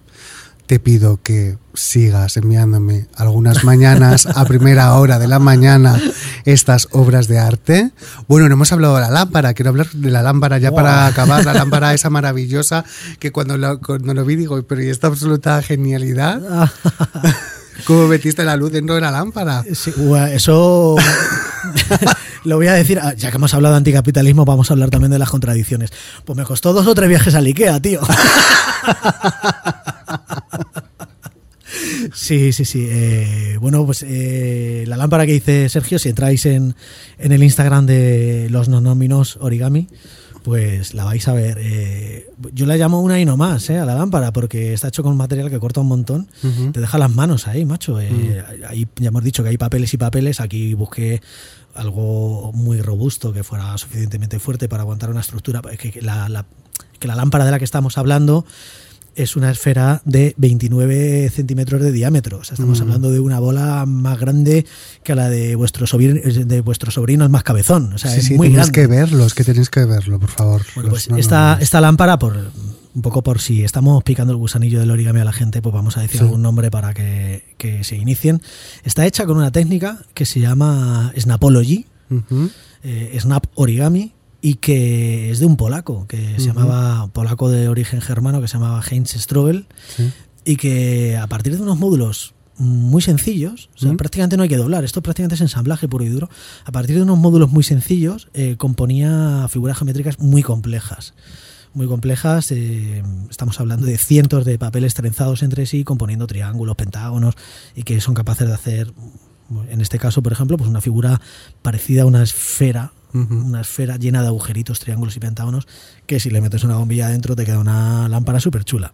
Te pido que sigas enviándome algunas mañanas a primera hora de la mañana estas obras de arte. Bueno, no hemos hablado de la lámpara, quiero hablar de la lámpara ya para acabar, la lámpara esa maravillosa que cuando lo, cuando lo vi digo, pero ¿y esta absoluta genialidad? ¿Cómo metiste la luz dentro de la lámpara? Sí, eso lo voy a decir, ah, ya que hemos hablado de anticapitalismo, vamos a hablar también de las contradicciones. Pues me costó dos o tres viajes al Ikea, tío. Sí, sí, sí. eh, bueno, pues eh, la lámpara que dice Sergio, si entráis en, en el Instagram de los nonóminos origami, pues la vais a ver. eh, yo la llamo una y no más, eh, a la lámpara, porque está hecho con un material que corta un montón. Te deja las manos ahí, macho. eh, ahí ya hemos dicho que hay papeles y papeles. Aquí busqué algo muy robusto que fuera suficientemente fuerte para aguantar una estructura. Que, que la, la- que la lámpara de la que estamos hablando es una esfera de 29 centímetros de diámetro. O sea, estamos Mm. hablando de una bola más grande que la de vuestro sobrino, de vuestro sobrino, es más cabezón. O sea, sí, es sí, muy grande. que verlo, es que tenéis que verlo, por favor. Bueno, pues no esta, lámpara, por un poco por si estamos picando el gusanillo del origami a la gente, pues vamos a decir Sí. algún nombre para que, que se inicien. Está hecha con una técnica que se llama Snapology, eh, Snap Origami, y que es de un polaco, que se llamaba, polaco de origen germano, que se llamaba Heinz Strobel, Sí. y que a partir de unos módulos muy sencillos, o sea, prácticamente no hay que doblar, esto prácticamente es ensamblaje puro y duro, a partir de unos módulos muy sencillos eh, componía figuras geométricas muy complejas. Muy complejas, eh, estamos hablando de cientos de papeles trenzados entre sí, componiendo triángulos, pentágonos, y que son capaces de hacer, en este caso, por ejemplo, pues una figura parecida a una esfera, una esfera llena de agujeritos, triángulos y pentágonos, que si le metes una bombilla adentro te queda una lámpara súper chula.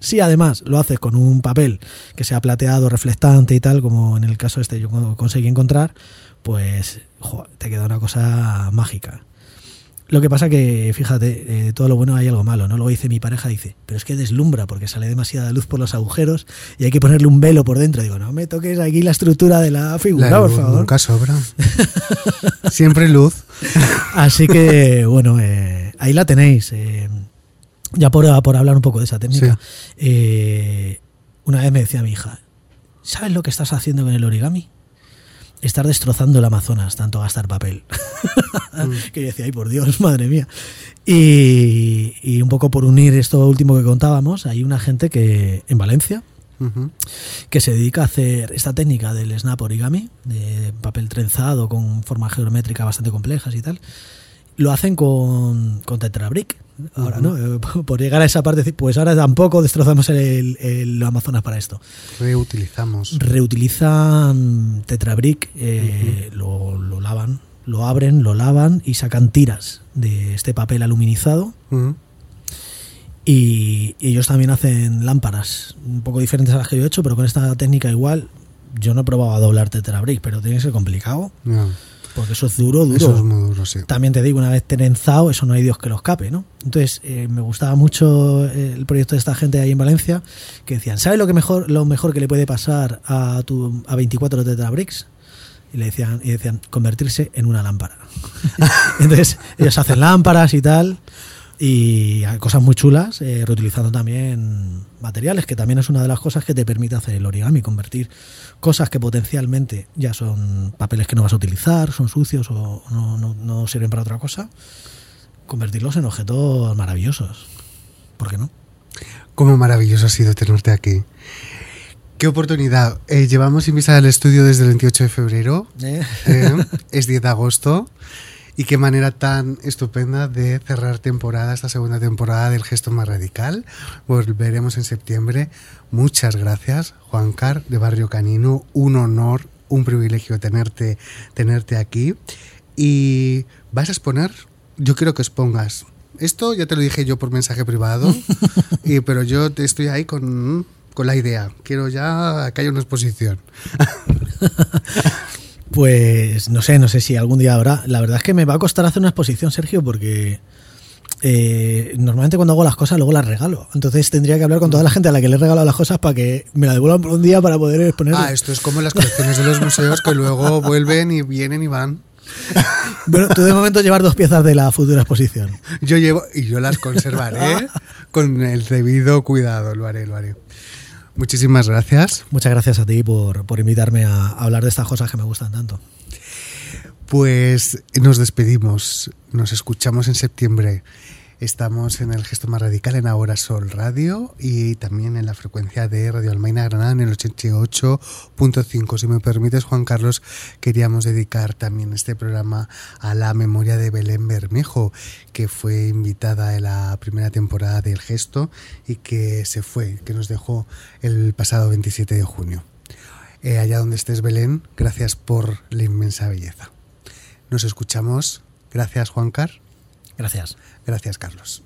Si además lo haces con un papel que sea plateado, reflectante y tal, como en el caso este yo co- conseguí encontrar, pues jo, te queda una cosa mágica. Lo que pasa que, fíjate, eh, todo lo bueno hay algo malo, ¿no? Luego dice mi pareja, dice, pero es que deslumbra porque sale demasiada luz por los agujeros y hay que ponerle un velo por dentro. Digo, no me toques aquí la estructura de la figura, La por favor. nunca sobra. Siempre luz. Así que, bueno, eh, ahí la tenéis. eh, ya por, por hablar un poco de esa técnica. eh, una vez me decía mi hija, ¿sabes lo que estás haciendo con el origami? Estar destrozando el Amazonas, tanto gastar papel. que yo decía, ay, por Dios, madre mía. Y, y un poco por unir esto último que contábamos, hay una gente que en Valencia, que se dedica a hacer esta técnica del snap origami, de papel trenzado con formas geométricas bastante complejas y tal. Lo hacen con, con tetrabric. Ahora, ¿no? Eh, Por llegar a esa parte, pues ahora tampoco destrozamos el, el Amazonas para esto. Reutilizamos. Reutilizan tetrabric, eh, lo, lo lavan, lo abren, lo lavan y sacan tiras de este papel aluminizado y, y ellos también hacen lámparas un poco diferentes a las que yo he hecho, pero con esta técnica igual. Yo no he probado a doblar tetrabric, pero tiene que ser complicado, Ya. Porque eso es duro, duro. Eso es muy duro, sí. También te digo, una vez trenzado, eso no hay Dios que lo escape, ¿no? Entonces, eh, me gustaba mucho eh, el proyecto de esta gente ahí en Valencia, que decían, ¿sabes lo que mejor, lo mejor que le puede pasar a tu a 24 tetrabricks? Y le decían, y decían, convertirse en una lámpara. Entonces, ellos hacen lámparas y tal, y cosas muy chulas, eh, reutilizando también materiales, que también es una de las cosas que te permite hacer el origami, convertir cosas que potencialmente ya son papeles que no vas a utilizar, son sucios o no, no- no sirven para otra cosa, convertirlos en objetos maravillosos. ¿Por qué no? Cómo maravilloso ha sido tenerte aquí. Qué oportunidad. Eh, llevamos sin vista al estudio desde el 28 de febrero. ¿Eh? Eh, es 10 de agosto. Y qué manera tan estupenda de cerrar temporada, esta segunda temporada del gesto más radical. Volveremos en septiembre. Muchas gracias, Juan Car, de Barrio Canino. Un honor, un privilegio tenerte, tenerte aquí. Y vas a exponer, yo quiero que expongas. Esto ya te lo dije yo por mensaje privado, y, pero yo te estoy ahí con, con la idea. Quiero ya que haya una exposición. Pues no sé, no sé si algún día habrá. La verdad es que me va a costar hacer una exposición, Sergio, porque eh, normalmente cuando hago las cosas luego las regalo. Entonces tendría que hablar con toda la gente a la que le he regalado las cosas para que me la devuelvan por un día para poder exponer. Ah, esto es como las colecciones de los museos que luego vuelven y vienen y van. Bueno, tú de momento llevar dos piezas de la futura exposición. Yo llevo y yo las conservaré con el debido cuidado, lo haré, lo haré. Muchísimas gracias. Muchas gracias a ti por, por invitarme a hablar de estas cosas que me gustan tanto. Pues nos despedimos, nos escuchamos en septiembre. Estamos en el gesto más radical en Ahora Sol Radio y también en la frecuencia de Radio Almaina Granada en el 88.5. Si me permites, Juan Carlos, queríamos dedicar también este programa a la memoria de Belén Bermejo, que fue invitada en la primera temporada del gesto y que se fue, que nos dejó el pasado 27 de junio. Eh, allá donde estés, Belén, gracias por la inmensa belleza. Nos escuchamos. Gracias, Juan Car. Gracias. Gracias, Carlos.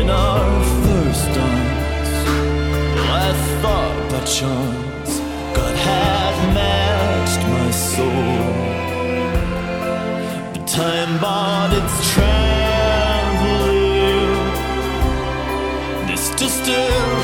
In our first dance, I thought by chance God had matched my soul. But time barred its traveling, this distance